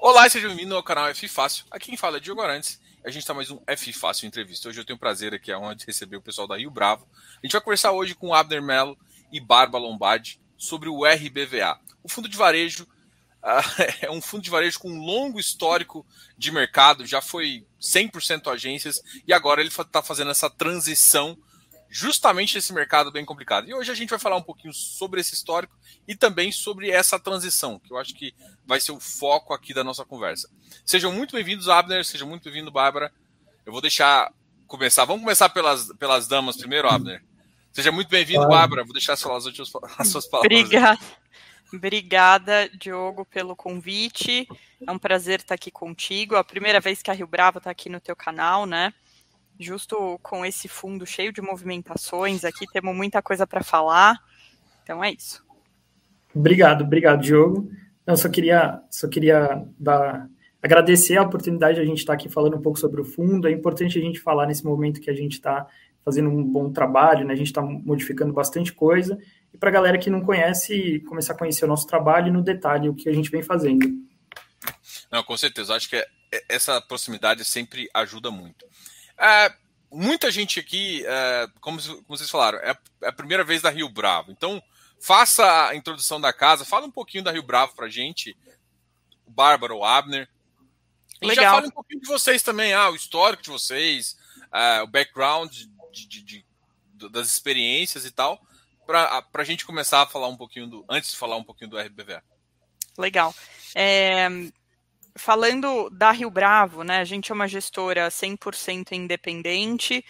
Olá seja bem-vindo ao canal F Fácil. Aqui quem fala é Diogo Arantes. A gente está mais um F Fácil Entrevista. Hoje eu tenho o prazer aqui onde receber o pessoal da Rio Bravo. A gente vai conversar hoje com Abner Mello e Barba Lombardi sobre o RBVA. O fundo de varejo uh, é um fundo de varejo com um longo histórico de mercado, já foi 100% agências e agora ele está fazendo essa transição justamente nesse mercado bem complicado. E hoje a gente vai falar um pouquinho sobre esse histórico e também sobre essa transição, que eu acho que vai ser o foco aqui da nossa conversa. Sejam muito bem-vindos, Abner, sejam muito bem-vindos, Bárbara. Eu vou deixar começar. Vamos começar pelas, pelas damas primeiro, Abner. Seja muito bem-vindo, Bárbara. Vou deixar as suas, as suas palavras. Obrigada. Obrigada, Diogo, pelo convite. É um prazer estar aqui contigo. É a primeira vez que a Rio Bravo está aqui no teu canal, né? Justo com esse fundo cheio de movimentações aqui, temos muita coisa para falar. Então é isso. Obrigado, obrigado, Diogo. Eu só queria, só queria dar, agradecer a oportunidade de a gente estar aqui falando um pouco sobre o fundo. É importante a gente falar nesse momento que a gente está fazendo um bom trabalho, né? a gente está modificando bastante coisa. E para a galera que não conhece, começar a conhecer o nosso trabalho e no detalhe o que a gente vem fazendo. Não, com certeza. Acho que é, essa proximidade sempre ajuda muito. É, muita gente aqui, é, como, como, vocês falaram, é, é a primeira vez da Rio Bravo. Então, faça a introdução da casa, fala um pouquinho da Rio Bravo pra gente, o Bárbara, o Abner. E Legal. já fala um pouquinho de vocês também, ah, o histórico de vocês, uh, o background de, de, de, das experiências e tal, para a gente começar a falar um pouquinho do. Antes de falar um pouquinho do RBVA. Legal. É, falando da Rio Bravo, né, a gente é uma gestora 100% independente,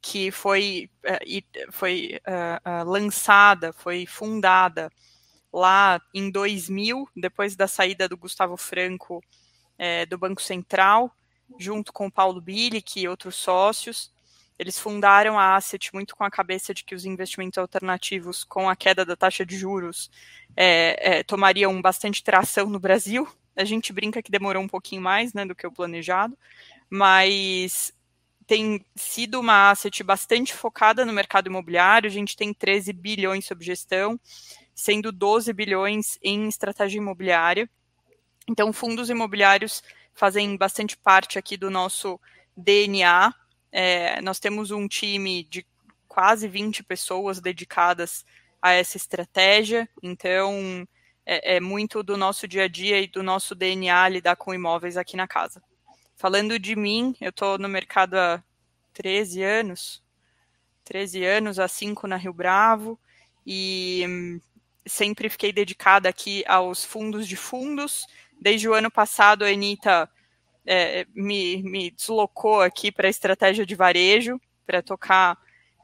que foi, uh, foi uh, lançada, foi fundada lá em 2000, depois da saída do Gustavo Franco do Banco Central, junto com o Paulo Bilic e outros sócios. Eles fundaram a Asset muito com a cabeça de que os investimentos alternativos, com a queda da taxa de juros, é, é, tomariam bastante tração no Brasil, a gente brinca que demorou um pouquinho mais né, do que o planejado, mas tem sido uma asset bastante focada no mercado imobiliário. A gente tem 13 bilhões sob gestão, sendo 12 bilhões em estratégia imobiliária. Então, fundos imobiliários fazem bastante parte aqui do nosso DNA. É, nós temos um time de quase 20 pessoas dedicadas a essa estratégia. Então, é, é muito do nosso dia a dia e do nosso DNA lidar com imóveis aqui na casa. Falando de mim, eu estou no mercado há 13 anos, 13 anos, há 5 na Rio Bravo, e hum, sempre fiquei dedicada aqui aos fundos de fundos. Desde o ano passado, a Anitta é, me, me deslocou aqui para a estratégia de varejo, para tocar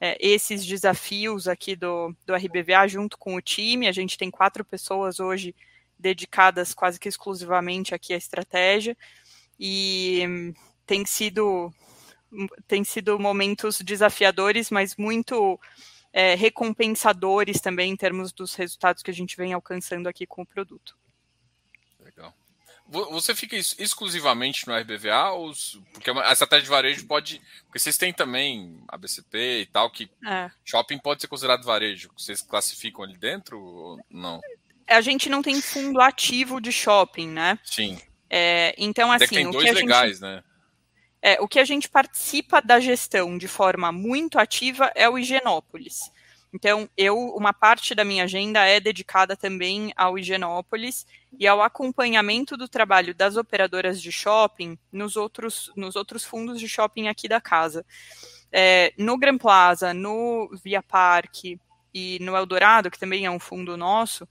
é, esses desafios aqui do, do RBVA junto com o time. A gente tem quatro pessoas hoje dedicadas quase que exclusivamente aqui à estratégia e tem sido tem sido momentos desafiadores, mas muito é, recompensadores também em termos dos resultados que a gente vem alcançando aqui com o produto. Você fica exclusivamente no RBVA? Ou, porque a estratégia de varejo pode. Porque vocês têm também a BCP e tal, que é. shopping pode ser considerado varejo. Vocês classificam ali dentro ou não? A gente não tem fundo ativo de shopping, né? Sim. É, então, assim. tem dois legais, gente, né? É, o que a gente participa da gestão de forma muito ativa é o Higienópolis. Então, eu, uma parte da minha agenda é dedicada também ao Higienópolis e ao acompanhamento do trabalho das operadoras de shopping nos outros, nos outros fundos de shopping aqui da casa. É, no Grand Plaza, no Via Parque e no Eldorado, que também é um fundo nosso,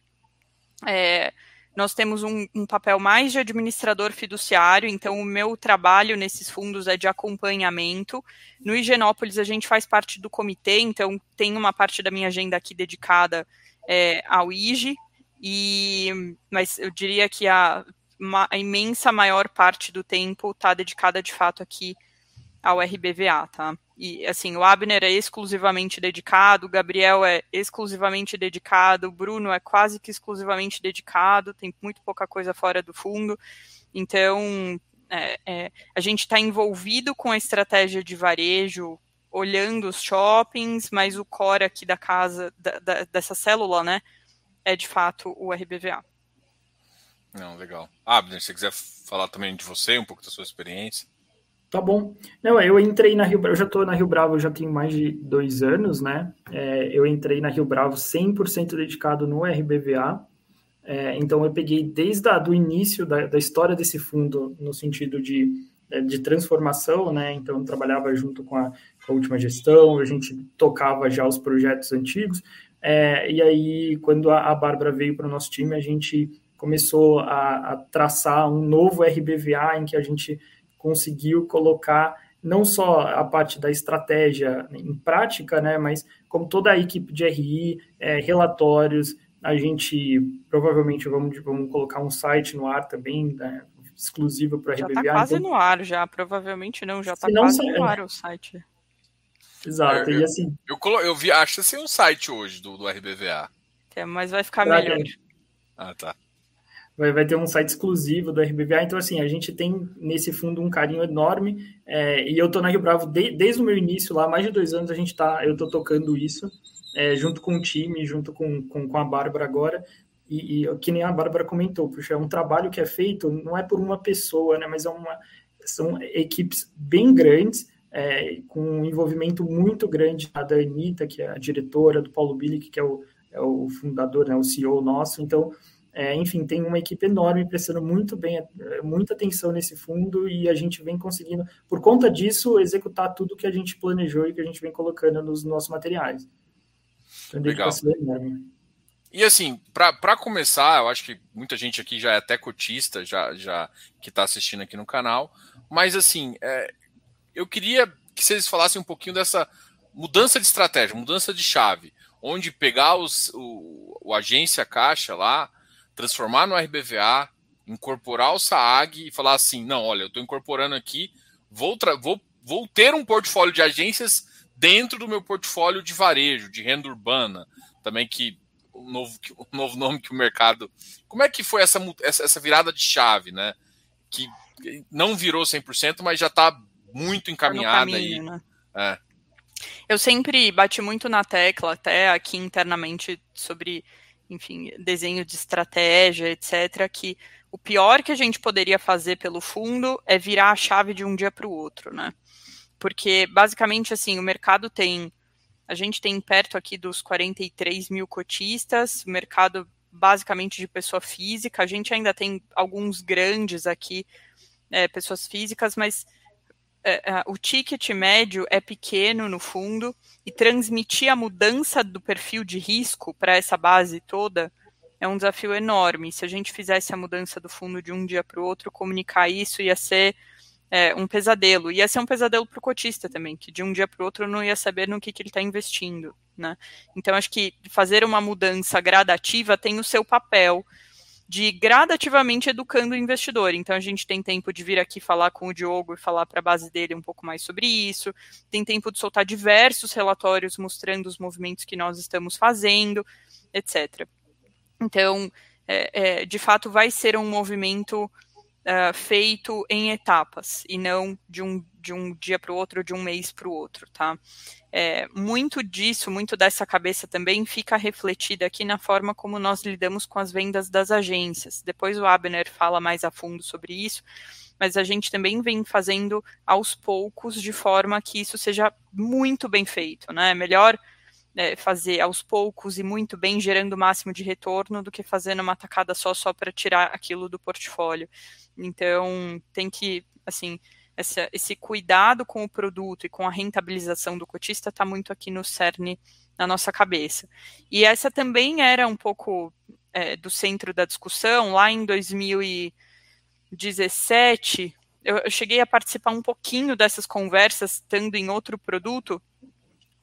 é, nós temos um, um, papel mais de administrador fiduciário, então o meu trabalho nesses fundos é de acompanhamento. No Higienópolis, a gente faz parte do comitê, então tem uma parte da minha agenda aqui dedicada é, ao IG, e, mas eu diria que a, a imensa maior parte do tempo está dedicada de fato aqui ao RBVA, tá? E assim, o Abner é exclusivamente dedicado, o Gabriel é exclusivamente dedicado, o Bruno é quase que exclusivamente dedicado, tem muito pouca coisa fora do fundo. Então, é, é, a gente está envolvido com a estratégia de varejo, olhando os shoppings, mas o core aqui da casa, da, da, dessa célula, né, é de fato o RBVA. Não, legal. Abner, se você quiser falar também de você, um pouco da sua experiência. Tá bom. Não, eu entrei na Rio Bravo, eu já estou na Rio Bravo, já tenho mais de dois anos, né? É, eu entrei na Rio Bravo 100% dedicado no RBVA. É, então, eu peguei desde o início da, da, história desse fundo, no sentido de, é, de transformação, né? Então, eu trabalhava junto com a, com a última gestão, a gente tocava já os projetos antigos. É, e aí, quando a, a Bárbara veio para o nosso time, a gente começou a, a traçar um novo RBVA em que a gente conseguiu colocar não só a parte da estratégia em prática, né, mas como toda a equipe de RI, é, relatórios, a gente provavelmente vamos, vamos colocar um site no ar também, né, exclusivo para a RBVA. Já está quase então, no ar, já, provavelmente não, já está quase no ar o site. Exato, é, e assim... Eu, eu, eu vi, acho que um site hoje do, do RBVA. É, mas vai ficar melhor. Ah, tá vai, vai ter um site exclusivo do RBVA. Então, assim, a gente tem nesse fundo um carinho enorme. É, e eu tô na Rio Bravo de, desde o meu início lá, mais de dois anos a gente tá, eu tô tocando isso, é, junto com o time, junto com, com, com a Bárbara agora. E, e, que nem a Bárbara comentou, puxa, é um trabalho que é feito, não é por uma pessoa, né, mas é uma, são equipes bem grandes, é, com um envolvimento muito grande da Anitta, que é a diretora, do Paulo Bilic, que é o, é o fundador, né, o CEO nosso. Então, é, enfim, tem uma equipe enorme prestando muito bem, é, muita atenção nesse fundo e a gente vem conseguindo, por conta disso, executar tudo que a gente planejou e que a gente vem colocando nos nossos materiais. Então, Legal. E assim, para começar, eu acho que muita gente aqui já é até cotista, já, já que está assistindo aqui no canal, mas assim, é, eu queria que vocês falassem um pouquinho dessa mudança de estratégia, mudança de chave, onde pegar os, o, o agência caixa lá, transformar no RBVA, incorporar o SAAG e falar assim: não, olha, eu estou incorporando aqui, vou, vou, vou ter um portfólio de agências dentro do meu portfólio de varejo, de renda urbana, também que o novo, o novo nome que o mercado. Como é que foi essa, essa, virada de chave, né? Que não virou 100%, mas já está muito encaminhada tá caminho, aí. Né? É. Eu sempre bati muito na tecla, até aqui internamente, sobre enfim, desenho de estratégia, etc., que o pior que a gente poderia fazer pelo fundo é virar a chave de um dia para o outro, né? Porque, basicamente, assim, o mercado tem. A gente tem perto aqui dos 43 mil cotistas, mercado basicamente de pessoa física. A gente ainda tem alguns grandes aqui, é, pessoas físicas, mas é, é, o ticket médio é pequeno no fundo e transmitir a mudança do perfil de risco para essa base toda é um desafio enorme. Se a gente fizesse a mudança do fundo de um dia para o outro, comunicar isso ia ser é, um pesadelo. Ia ser um pesadelo para o cotista também, que de um dia para o outro não ia saber no que, que ele está investindo. Né? Então, acho que fazer uma mudança gradativa tem o seu papel de gradativamente educando o investidor. Então a gente tem tempo de vir aqui falar com o Diogo e falar para a base dele um pouco mais sobre isso, tem tempo de soltar diversos relatórios mostrando os movimentos que nós estamos fazendo, etc. Então, é, é, de fato, vai ser um movimento uh, feito em etapas e não de um, de um dia para o outro, de um mês para o outro, tá? é, muito disso, muito dessa cabeça também fica refletida aqui na forma como nós lidamos com as vendas das agências. Depois o Abner fala mais a fundo sobre isso, mas a gente também vem fazendo aos poucos de forma que isso seja muito bem feito, né? Melhor é, fazer aos poucos e muito bem, gerando o máximo de retorno, do que fazendo uma tacada só só para tirar aquilo do portfólio. Então tem que, assim, essa, esse cuidado com o produto e com a rentabilização do cotista está muito aqui no cerne na nossa cabeça. E essa também era um pouco é, do centro da discussão. Lá em 2017, eu, eu cheguei a participar um pouquinho dessas conversas, estando em outro produto,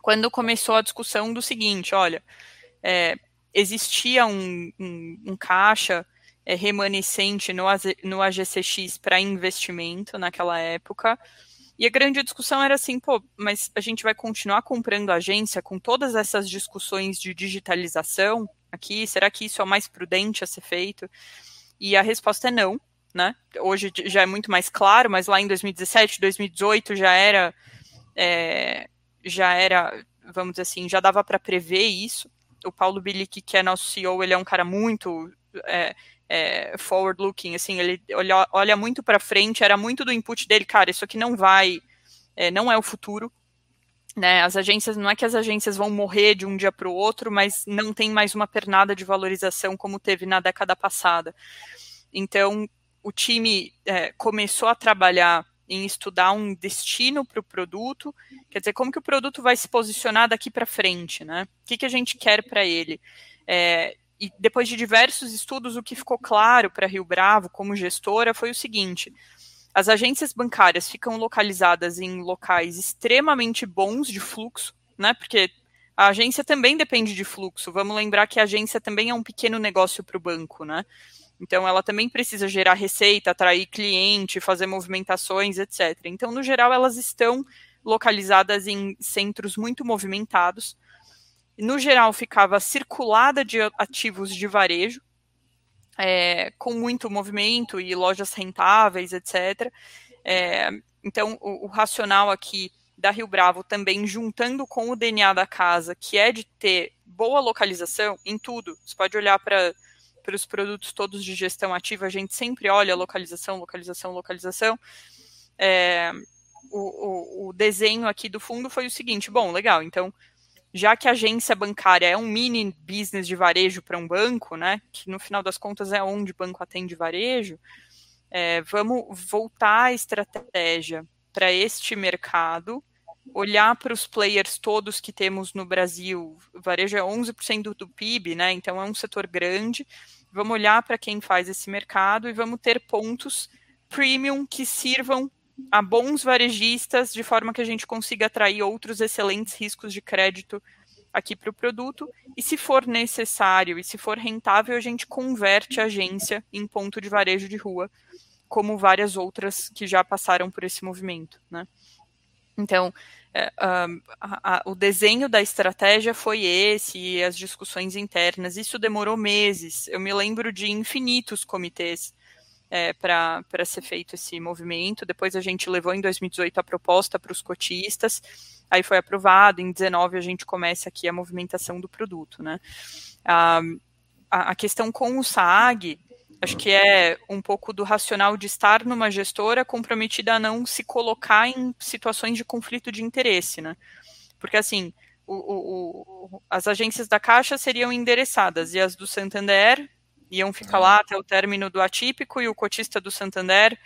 quando começou a discussão do seguinte: olha, é, existia um, um, um caixa é, remanescente no, no AGCX para investimento naquela época. E a grande discussão era assim, pô, mas a gente vai continuar comprando agência com todas essas discussões de digitalização aqui? Será que isso é o mais prudente a ser feito? E a resposta é não, né? Hoje já é muito mais claro, mas lá em 2017, 2018 já era, é, já era, vamos dizer assim, já dava para prever isso. O Paulo Bilic, que é nosso CEO, ele é um cara muito é, é, forward-looking, assim, ele olha, olha muito para frente, era muito do input dele, cara, isso aqui não vai, é, não é o futuro, né, as agências, não é que as agências vão morrer de um dia para o outro, mas não tem mais uma pernada de valorização como teve na década passada. Então, o time é, começou a trabalhar em estudar um destino para o produto, quer dizer, como que o produto vai se posicionar daqui para frente, né? O que, que a gente quer para ele? É, e depois de diversos estudos, o que ficou claro para Rio Bravo como gestora foi o seguinte: as agências bancárias ficam localizadas em locais extremamente bons de fluxo, né? Porque a agência também depende de fluxo. Vamos lembrar que a agência também é um pequeno negócio para o banco, né? Então, ela também precisa gerar receita, atrair cliente, fazer movimentações, etc. Então, no geral, elas estão localizadas em centros muito movimentados. No geral, ficava circulada de ativos de varejo, é, com muito movimento e lojas rentáveis, etc. É, então, o, o racional aqui da Rio Bravo também juntando com o DNA da casa, que é de ter boa localização em tudo. Você pode olhar para para os produtos todos de gestão ativa, a gente sempre olha localização, localização, localização. É, o, o, o, desenho aqui do fundo foi o seguinte: bom, legal, então, já que a agência bancária é um mini business de varejo para um banco, né, que no final das contas é onde o banco atende varejo, é, vamos voltar a estratégia para este mercado olhar para os players todos que temos no Brasil, varejo é 11% do, do PIB, né? Então é um setor grande. Vamos olhar para quem faz esse mercado e vamos ter pontos premium que sirvam a bons varejistas de forma que a gente consiga atrair outros excelentes riscos de crédito aqui para o produto. E se for necessário e se for rentável, a gente converte a agência em ponto de varejo de rua, como várias outras que já passaram por esse movimento, né? Então, é, a, a, o desenho da estratégia foi esse, e as discussões internas. Isso demorou meses. Eu me lembro de infinitos comitês é, para ser feito esse movimento. Depois a gente levou em 2018 a proposta para os cotistas, aí foi aprovado. Em 2019 a gente começa aqui a movimentação do produto. Né? A, a questão com o SAG Acho que é um pouco do racional de estar numa gestora comprometida a não se colocar em situações de conflito de interesse, né? Porque assim, o, o, o, as agências da Caixa seriam endereçadas e as do Santander iam ficar lá até o término do atípico e o cotista do Santander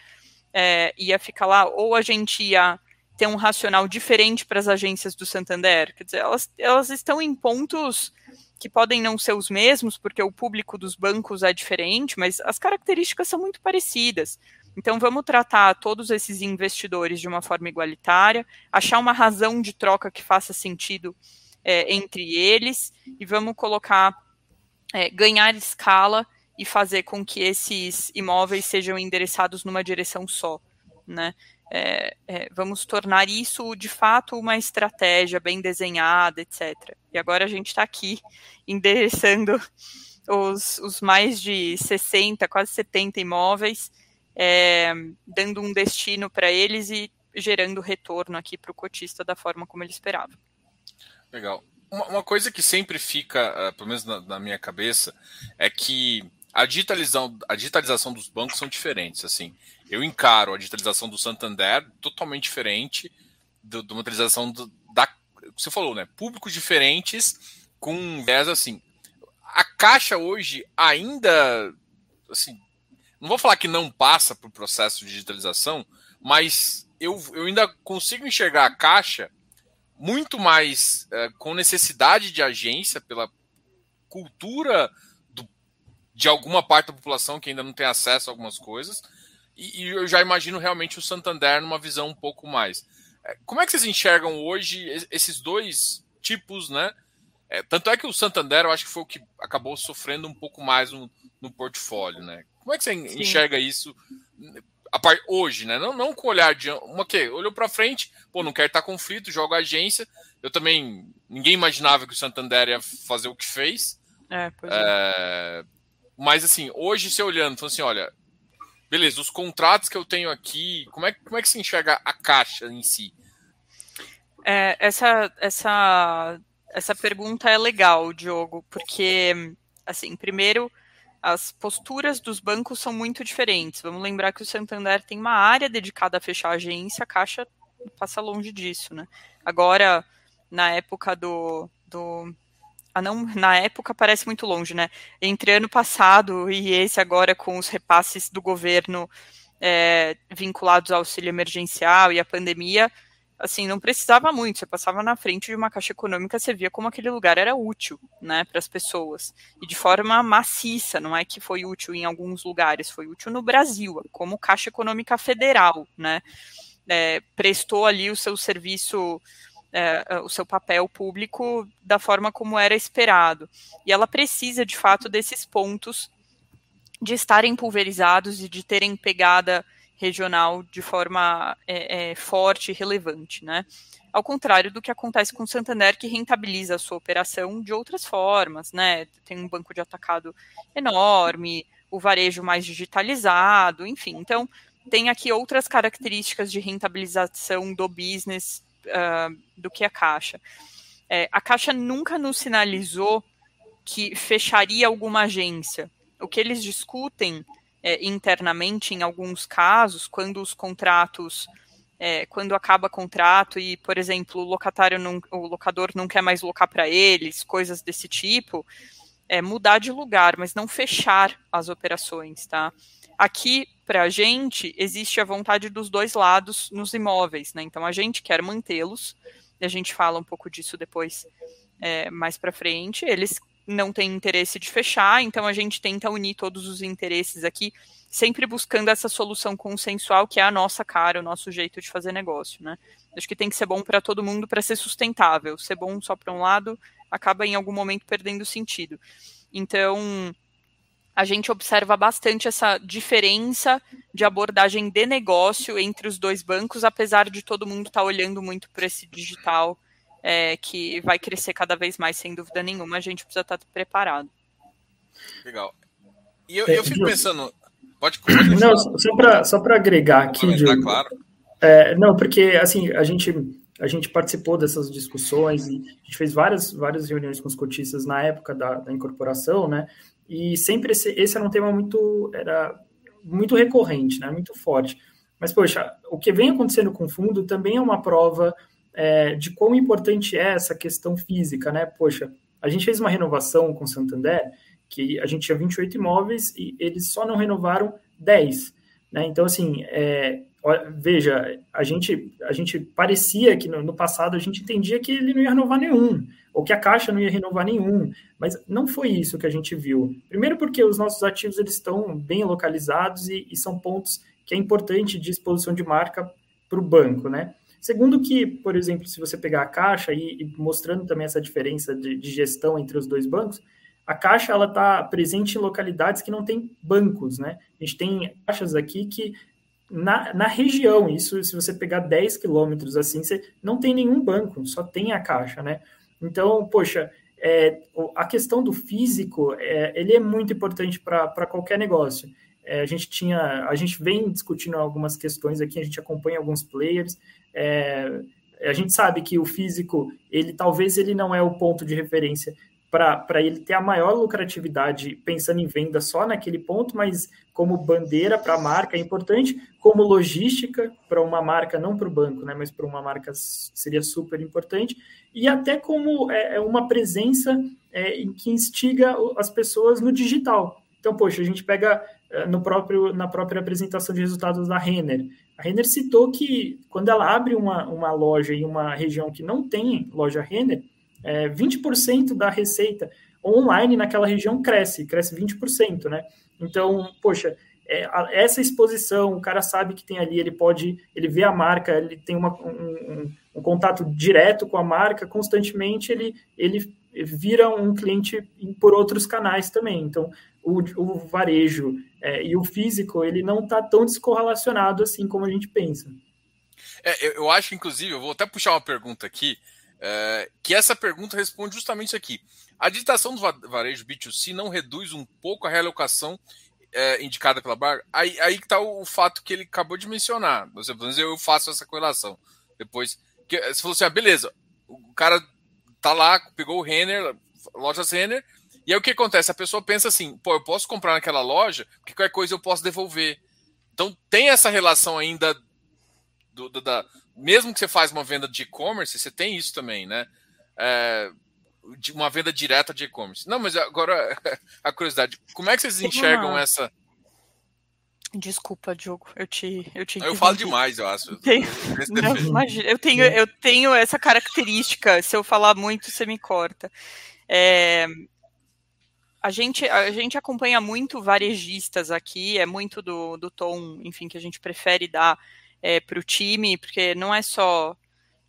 é, ia ficar lá, ou a gente ia ter um racional diferente para as agências do Santander. Quer dizer, elas, elas estão em pontos que podem não ser os mesmos, porque o público dos bancos é diferente, mas as características são muito parecidas. Então, vamos tratar todos esses investidores de uma forma igualitária, achar uma razão de troca que faça sentido é, entre eles e vamos colocar, é, ganhar escala e fazer com que esses imóveis sejam endereçados numa direção só. Né? É, é, vamos tornar isso de fato uma estratégia bem desenhada, etc. E agora a gente está aqui endereçando os, os, mais de 60, quase 70 imóveis, é, dando um destino para eles e gerando retorno aqui para o cotista da forma como ele esperava. Legal. Uma, uma coisa que sempre fica, uh, pelo menos na, na minha cabeça, é que a digitalização, a digitalização dos bancos são diferentes. Assim, eu encaro a digitalização do Santander totalmente diferente uma digitalização do, da. Você falou, né? Públicos diferentes com viés assim. A Caixa hoje ainda, assim, não vou falar que não passa por processo de digitalização, mas eu, eu ainda consigo enxergar a Caixa muito mais é, com necessidade de agência pela cultura de alguma parte da população que ainda não tem acesso a algumas coisas. E, e, eu já imagino realmente o Santander numa visão um pouco mais. É, como é que vocês enxergam hoje esses dois tipos, né? É, tanto é que o Santander, eu acho que foi o que acabou sofrendo um pouco mais no, no portfólio, né? Como é que você Sim. enxerga isso part, hoje, né? Não, não com olhar de uma que olhou para frente, pô, não quer estar conflito, joga agência. Eu também ninguém imaginava que o Santander ia fazer o que fez. É, pois é. Mas assim, hoje você olhando, falando assim, olha, beleza, os contratos que eu tenho aqui, como é, como é que se enxerga a caixa em si? É, essa, essa, essa pergunta é legal, Diogo, porque, assim, primeiro, as posturas dos bancos são muito diferentes. Vamos lembrar que o Santander tem uma área dedicada a fechar a agência, a Caixa passa longe disso, né? Agora, na época do, do ah, não, na época parece muito longe, né? Entre ano passado e esse agora com os repasses do governo é, vinculados ao auxílio emergencial e à pandemia, assim, não precisava muito, você passava na frente de uma caixa econômica, você via como aquele lugar era útil, né, para as pessoas, e de forma maciça, não é que foi útil em alguns lugares, foi útil no Brasil, como Caixa Econômica Federal, né, é, prestou ali o seu serviço, é, o seu papel público da forma como era esperado, e ela precisa, de fato, desses pontos de estarem pulverizados e de terem pegada regional de forma é, é, forte e relevante, né? Ao contrário do que acontece com o Santander, que rentabiliza a sua operação de outras formas, né? Tem um banco de atacado enorme, o varejo mais digitalizado, enfim. Então, tem aqui outras características de rentabilização do business uh, do que a Caixa. É, a Caixa nunca nos sinalizou que fecharia alguma agência. O que eles discutem é, internamente em alguns casos, quando os contratos, é, quando acaba contrato e, por exemplo, o locatário não, o locador não quer mais locar para eles, coisas desse tipo, é mudar de lugar, mas não fechar as operações, tá? Aqui, para a gente, existe a vontade dos dois lados nos imóveis, né? Então, a gente quer mantê-los, e a gente fala um pouco disso depois, é, mais para frente. Eles não tem interesse de fechar, então a gente tenta unir todos os interesses aqui, sempre buscando essa solução consensual que é a nossa cara, o nosso jeito de fazer negócio, né? Acho que tem que ser bom para todo mundo para ser sustentável. Ser bom só para um lado acaba em algum momento perdendo sentido. Então, a gente observa bastante essa diferença de abordagem de negócio entre os dois bancos, apesar de todo mundo estar tá olhando muito para esse digital é, que vai crescer cada vez mais, sem dúvida nenhuma, a gente precisa estar preparado. Legal. E eu, eu fico pensando. Pode, pode Não, só para só agregar aqui, Diogo. Claro. É, não, porque assim, a gente, a gente participou dessas discussões e a gente fez várias, várias reuniões com os cotistas na época da, da incorporação, né? E sempre esse, esse era um tema muito, era muito recorrente, né? Muito forte. Mas, poxa, o que vem acontecendo com o fundo também é uma prova é, de quão importante é essa questão física, né? Poxa, a gente fez uma renovação com o Santander, que a gente tinha 28 imóveis e eles só não renovaram 10, né? Então, assim, é, veja, a gente, a gente parecia que no, no, passado a gente entendia que ele não ia renovar nenhum, ou que a Caixa não ia renovar nenhum, mas não foi isso que a gente viu. Primeiro porque os nossos ativos eles estão bem localizados e, e são pontos que é importante de exposição de marca para o banco, né? Segundo que, por exemplo, se você pegar a Caixa e, e mostrando também essa diferença de, de, gestão entre os dois bancos, a Caixa ela está presente em localidades que não tem bancos, né? A gente tem caixas aqui que na, na região, isso se você pegar 10 quilômetros assim, você não tem nenhum banco, só tem a Caixa, né? Então, poxa, é, a questão do físico, é, ele é muito importante para qualquer negócio. É, a gente tinha, a gente vem discutindo algumas questões aqui, a gente acompanha alguns players, é, a gente sabe que o físico, ele talvez ele não é o ponto de referência para ele ter a maior lucratividade pensando em venda só naquele ponto, mas como bandeira para a marca é importante, como logística para uma marca, não para o banco, né, mas para uma marca seria super importante, e até como é, é uma presença é, em que instiga as pessoas no digital. Então, poxa, a gente pega é, no próprio, na própria apresentação de resultados da Renner. A Renner citou que quando ela abre uma, uma loja em uma região que não tem loja Renner, é, 20% da receita online naquela região cresce, cresce 20%, né? Então, poxa, é, a, essa exposição, o cara sabe que tem ali, ele pode, ele vê a marca, ele tem uma, um, um, um contato direto com a marca, constantemente ele, ele vira um cliente por outros canais também. Então, o, o varejo é, e o físico, ele não está tão descorrelacionado assim como a gente pensa. É, eu acho, inclusive, eu vou até puxar uma pergunta aqui, é, que essa pergunta responde justamente isso aqui. A digitação do varejo B2C não reduz um pouco a realocação é, indicada pela Bar? Aí, aí está o, o, fato que ele acabou de mencionar. Você, eu faço essa correlação. Depois, que, você falou assim, ah, beleza, o cara tá lá, pegou o Renner, lojas Renner, E aí o que acontece? A pessoa pensa assim, pô, eu posso comprar naquela loja, porque qualquer coisa eu posso devolver. Então tem essa relação ainda do, do, da. Mesmo que você faz uma venda de e-commerce, você tem isso também, né? É, de uma venda direta de e-commerce. Não, mas agora a curiosidade, como é que vocês enxergam uma... essa? Desculpa, Diogo, eu te eu te Eu falo demais, eu acho. Tenho... Não, imagina, eu tenho eu tenho essa característica. Se eu falar muito, você me corta. É, a gente, a gente acompanha muito varejistas aqui, é muito do, do tom, enfim, que a gente prefere dar é, para o time, porque não é só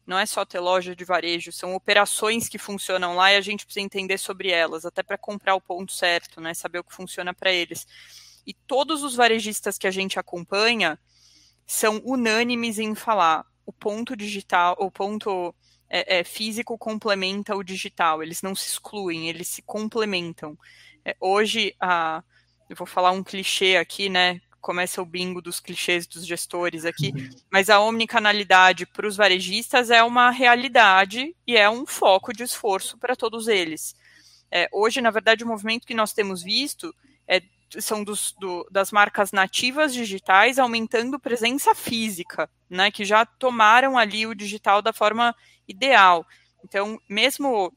não é só ter loja de varejo, são operações que funcionam lá e a gente precisa entender sobre elas, até para comprar o ponto certo, né? Saber o que funciona para eles. E todos os varejistas que a gente acompanha são unânimes em falar o ponto digital, o ponto é, é, físico complementa o digital, eles não se excluem, eles se complementam. É, hoje, a, eu vou falar um clichê aqui, né? Começa o bingo dos clichês dos gestores aqui, uhum. mas a omnicanalidade para os varejistas é uma realidade e é um foco de esforço para todos eles. É, hoje, na verdade, o movimento que nós temos visto é, são dos, do, das marcas nativas digitais aumentando presença física, né, que já tomaram ali o digital da forma ideal. Então, mesmo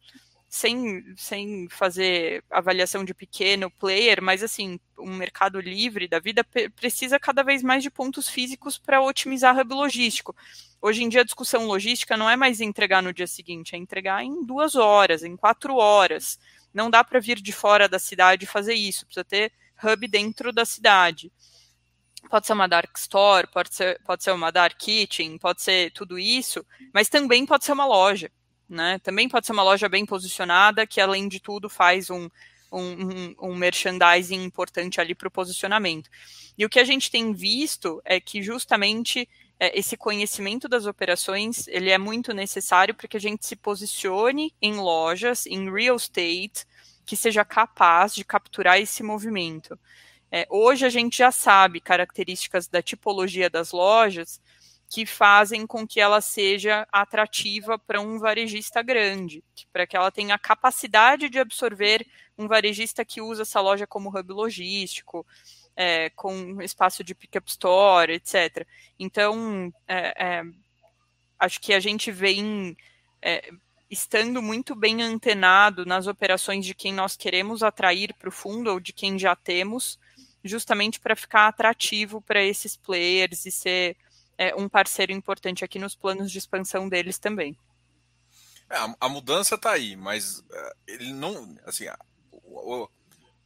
sem, sem fazer avaliação de pequeno player, mas assim, um mercado livre da vida precisa cada vez mais de pontos físicos para otimizar hub logístico. Hoje em dia a discussão logística não é mais entregar no dia seguinte, é entregar em duas horas, em quatro horas. Não dá para vir de fora da cidade fazer isso, precisa ter hub dentro da cidade. Pode ser uma dark store, pode ser, pode ser uma dark kitchen, pode ser tudo isso, mas também pode ser uma loja. Né? Também pode ser uma loja bem posicionada, que além de tudo faz um, um, um merchandising importante ali para o posicionamento. E o que a gente tem visto é que justamente é, esse conhecimento das operações ele é muito necessário para que a gente se posicione em lojas, em real estate, que seja capaz de capturar esse movimento. É, hoje a gente já sabe características da tipologia das lojas que fazem com que ela seja atrativa para um varejista grande, para que ela tenha a capacidade de absorver um varejista que usa essa loja como hub logístico, é, com espaço de pick-up store, etc. Então, é, é, acho que a gente vem é, estando muito bem antenado nas operações de quem nós queremos atrair para o fundo ou de quem já temos, justamente para ficar atrativo para esses players e ser é, um parceiro importante aqui nos planos de expansão deles também. É, a, a, mudança está aí, mas uh, ele não, assim, o, o,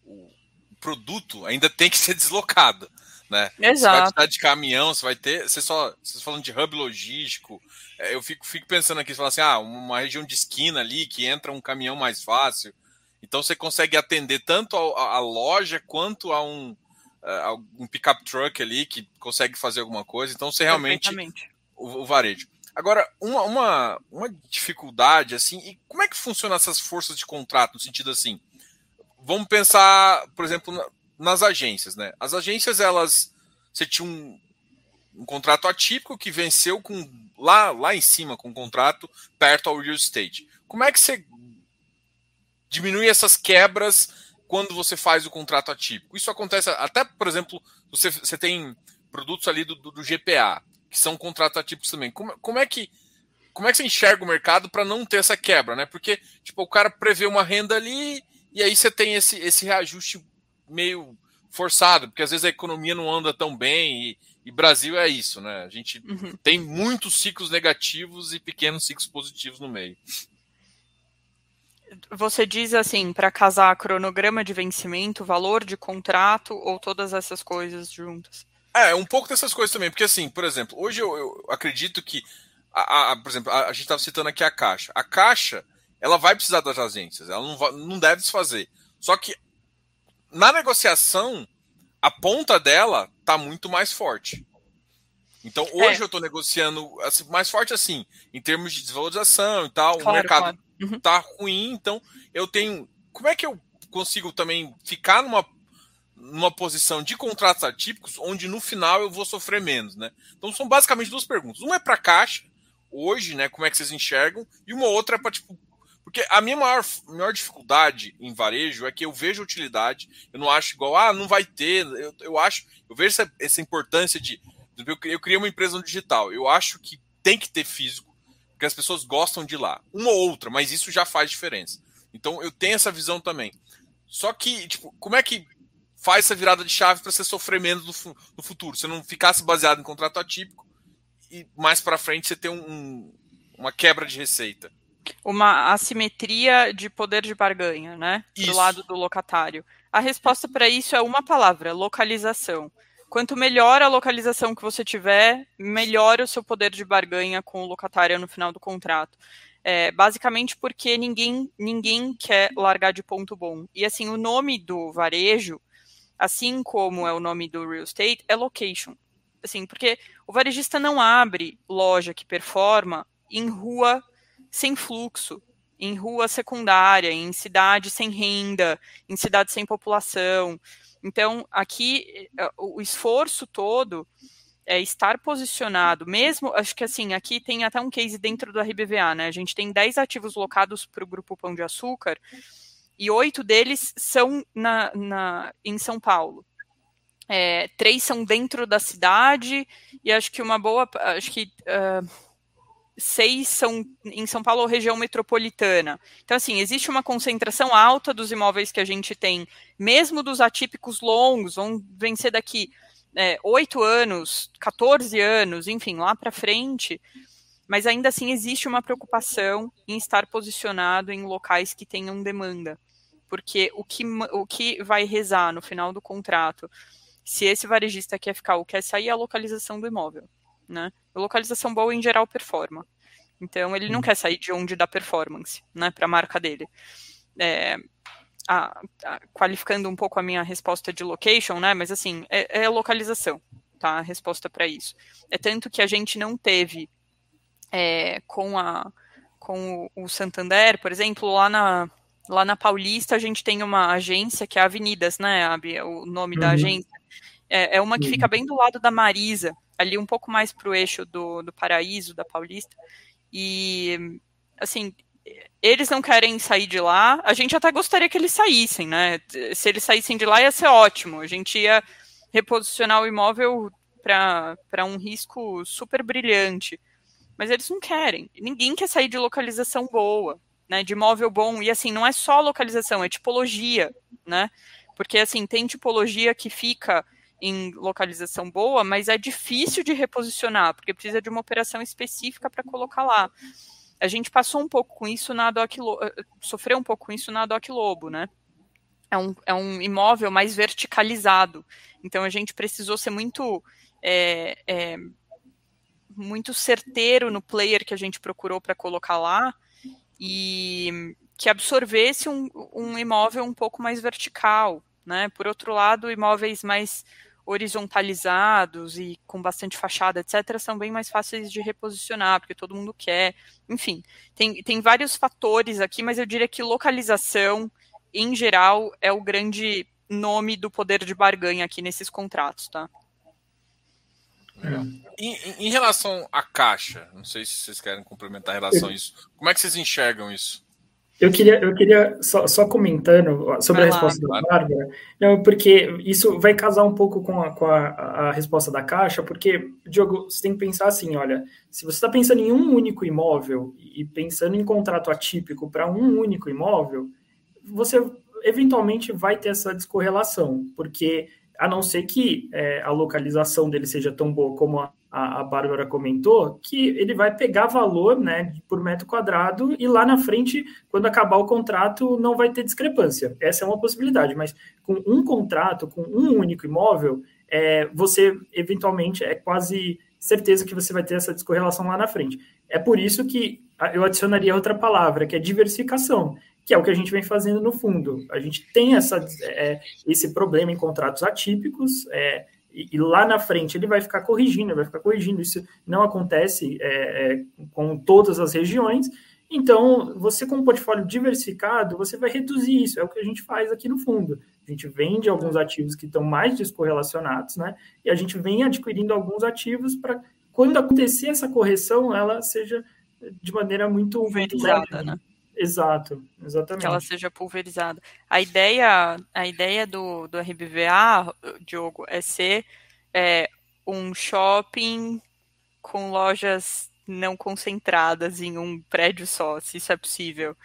o, produto ainda tem que ser deslocado, né? Exato. Você vai precisar de caminhão, você vai ter, você só, vocês falando de hub logístico, é, eu fico, fico pensando aqui, falar assim, ah, uma região de esquina ali que entra um caminhão mais fácil, então você consegue atender tanto a, a loja quanto a um um pickup truck ali que consegue fazer alguma coisa. Então você realmente o, o, varejo. Agora, uma, uma, uma dificuldade assim, e como é que funcionam essas forças de contrato no sentido assim? Vamos pensar, por exemplo, na, nas agências, né? As agências elas você tinha um, um contrato atípico que venceu com lá lá em cima com um contrato perto ao real estate. Como é que você diminui essas quebras quando você faz o contrato atípico. Isso acontece até, por exemplo, você, você tem produtos ali do, do, do GPA, que são contratos atípicos também. Como, como, é que como é que você enxerga o mercado para não ter essa quebra, né? Porque tipo, o cara prevê uma renda ali e aí você tem esse, esse reajuste meio forçado, porque às vezes a economia não anda tão bem e, e Brasil é isso, né? A gente uhum. tem muitos ciclos negativos e pequenos ciclos positivos no meio você diz assim, para casar cronograma de vencimento, valor de contrato ou todas essas coisas juntas? É, um pouco dessas coisas também, porque assim, por exemplo, hoje eu, eu acredito que, a, a, por exemplo, a, a gente estava citando aqui a Caixa. A Caixa, ela vai precisar das agências, ela não, vai, não deve desfazer. Só que na negociação, a ponta dela está muito mais forte. Então hoje é. eu estou negociando assim, mais forte assim, em termos de desvalorização e tal. Claro, o mercado claro uhum. tá ruim, então eu tenho. Como é que eu consigo também ficar numa, numa posição de contratos atípicos onde no final eu vou sofrer menos, né? Então são basicamente duas perguntas. Uma é para caixa, hoje, né? Como é que vocês enxergam? E uma outra é para tipo. Porque a minha maior, maior dificuldade em varejo é que eu vejo utilidade, eu não acho igual, ah, não vai ter. Eu, eu acho, eu vejo essa, essa importância de. Eu, eu criei uma empresa no digital. Eu acho que tem que ter físico, porque as pessoas gostam de ir lá. Uma ou outra, mas isso já faz diferença. Então eu tenho essa visão também. Só que, tipo, como é que faz essa virada de chave para você sofrer menos no, no, futuro? Você não ficasse baseado em contrato atípico e mais para frente você ter um, um, uma quebra de receita. Uma assimetria de poder de barganha, né? Do lado do locatário. A resposta para isso é uma palavra: localização. Quanto melhor a localização que você tiver, melhor o seu poder de barganha com o locatário no final do contrato. É, basicamente porque ninguém, ninguém quer largar de ponto bom. E assim, o nome do varejo, assim como é o nome do real estate, é location. Assim, porque o varejista não abre loja que performa em rua sem fluxo, em rua secundária, em cidade sem renda, em cidade sem população. Então, aqui, é, o esforço todo é, estar posicionado, mesmo, acho que assim, aqui tem até um case dentro do RBVA, né? A gente tem 10 ativos locados para o Grupo Pão de Açúcar e oito deles são na, na, em São Paulo. É, três são dentro da cidade e acho que uma boa, acho que uh, seis são em São Paulo região metropolitana. Então, assim, existe uma concentração alta dos imóveis que a gente tem, mesmo dos atípicos longos, vão vencer daqui é, 8 anos, 14 anos, enfim, lá para frente, mas ainda assim existe uma preocupação em estar posicionado em locais que tenham demanda, porque o que, o que vai rezar no final do contrato, se esse varejista quer ficar ou quer sair, é a localização do imóvel, né? Localização boa, em geral, performa. Então, ele não quer sair de onde dá performance, né, para a marca dele. É, a, a, qualificando um pouco a minha resposta de location, né? Mas assim, é, é localização, tá? A resposta para isso. É tanto que a gente não teve é, com a com o, o Santander, por exemplo, lá na lá na Paulista a gente tem uma agência que é Avenidas, né? Abi, o nome uhum. da agência é, é uma que uhum. fica bem do lado da Marisa, ali um pouco mais para o eixo do, do Paraíso da Paulista. E assim, eles não querem sair de lá. A gente até gostaria que eles saíssem, né? Se eles saíssem de lá, ia ser ótimo. A gente ia reposicionar o imóvel para um risco super brilhante. Mas eles não querem. Ninguém quer sair de localização boa, né? De imóvel bom. E assim, não é só localização, é tipologia, né? Porque assim, tem tipologia que fica em localização boa, mas é difícil de reposicionar, porque precisa de uma operação específica para colocar lá. A gente passou um pouco com isso na Doc Lobo, eh, sofreu um pouco com isso na Doc Lobo, né? É um, é um imóvel mais verticalizado. Então a gente precisou ser muito é, é, muito certeiro no player que a gente procurou para colocar lá e que absorvesse um, um imóvel um pouco mais vertical, né? Por outro lado, imóveis mais horizontalizados e com bastante fachada, etc., são bem mais fáceis de reposicionar, porque todo mundo quer. Enfim, tem, tem vários fatores aqui, mas eu diria que localização, em geral, é o grande nome do poder de barganha aqui nesses contratos, tá? Em, em, relação à caixa, não sei se vocês querem complementar em relação a isso, como é que vocês enxergam isso? Eu queria, eu queria só, só comentando sobre vai a resposta lá, da Bárbara, não, porque isso vai casar um pouco com, a, com a, a, resposta da Caixa, porque, Diogo, você tem que pensar assim, olha, se você está pensando em um único imóvel e pensando em contrato atípico para um único imóvel, você eventualmente vai ter essa descorrelação, porque a não ser que é, a localização dele seja tão boa como a, a, Bárbara comentou, que ele vai pegar valor né, por metro quadrado e lá na frente, quando acabar o contrato, não vai ter discrepância. Essa é uma possibilidade, mas com um contrato, com um único imóvel, é, você eventualmente é quase certeza que você vai ter essa descorrelação lá na frente. É por isso que eu adicionaria outra palavra, que é diversificação que é o que a gente vem fazendo no fundo. A gente tem essa, é, esse problema em contratos atípicos, é, e, e, lá na frente ele vai ficar corrigindo, vai ficar corrigindo. Isso não acontece é, é, com todas as regiões. Então, você com um portfólio diversificado, você vai reduzir isso. É o que a gente faz aqui no fundo. A gente vende alguns ativos que estão mais descorrelacionados, né? E a gente vem adquirindo alguns ativos para, quando acontecer essa correção, ela seja de maneira muito, muito leve. Né? Exato, exatamente. Que ela seja pulverizada. A ideia, a ideia do, do RBVA, Diogo, é ser é, um shopping com lojas não concentradas em um prédio só, se isso é possível.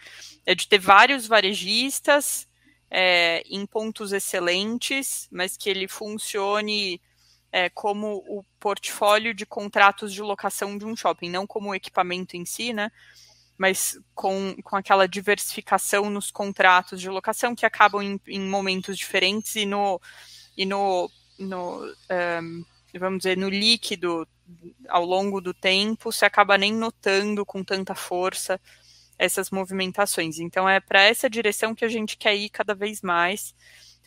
É de ter vários varejistas é, em pontos excelentes, mas que ele funcione é, como o portfólio de contratos de locação de um shopping, não como o equipamento em si, né? Mas com, com aquela diversificação nos contratos de locação que acabam em, em momentos diferentes e no, e no, no um, vamos dizer, no líquido ao longo do tempo, se acaba nem notando com tanta força essas movimentações. Então é para essa direção que a gente quer ir cada vez mais,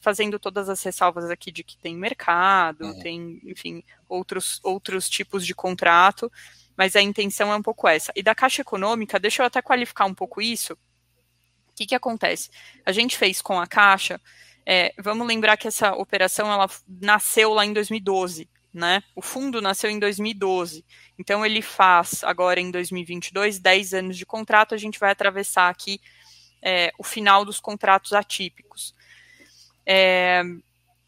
fazendo todas as ressalvas aqui de que tem mercado, uhum. tem, enfim, outros, outros tipos de contrato, mas a intenção é um pouco essa. E da Caixa Econômica, deixa eu até qualificar um pouco isso. O que, que acontece? A gente fez com a Caixa, é, vamos lembrar que essa operação ela nasceu lá em 2012 né? O fundo nasceu em 2012, então ele faz agora em 2022 10 anos de contrato. A gente vai atravessar aqui é, o final dos contratos atípicos. É,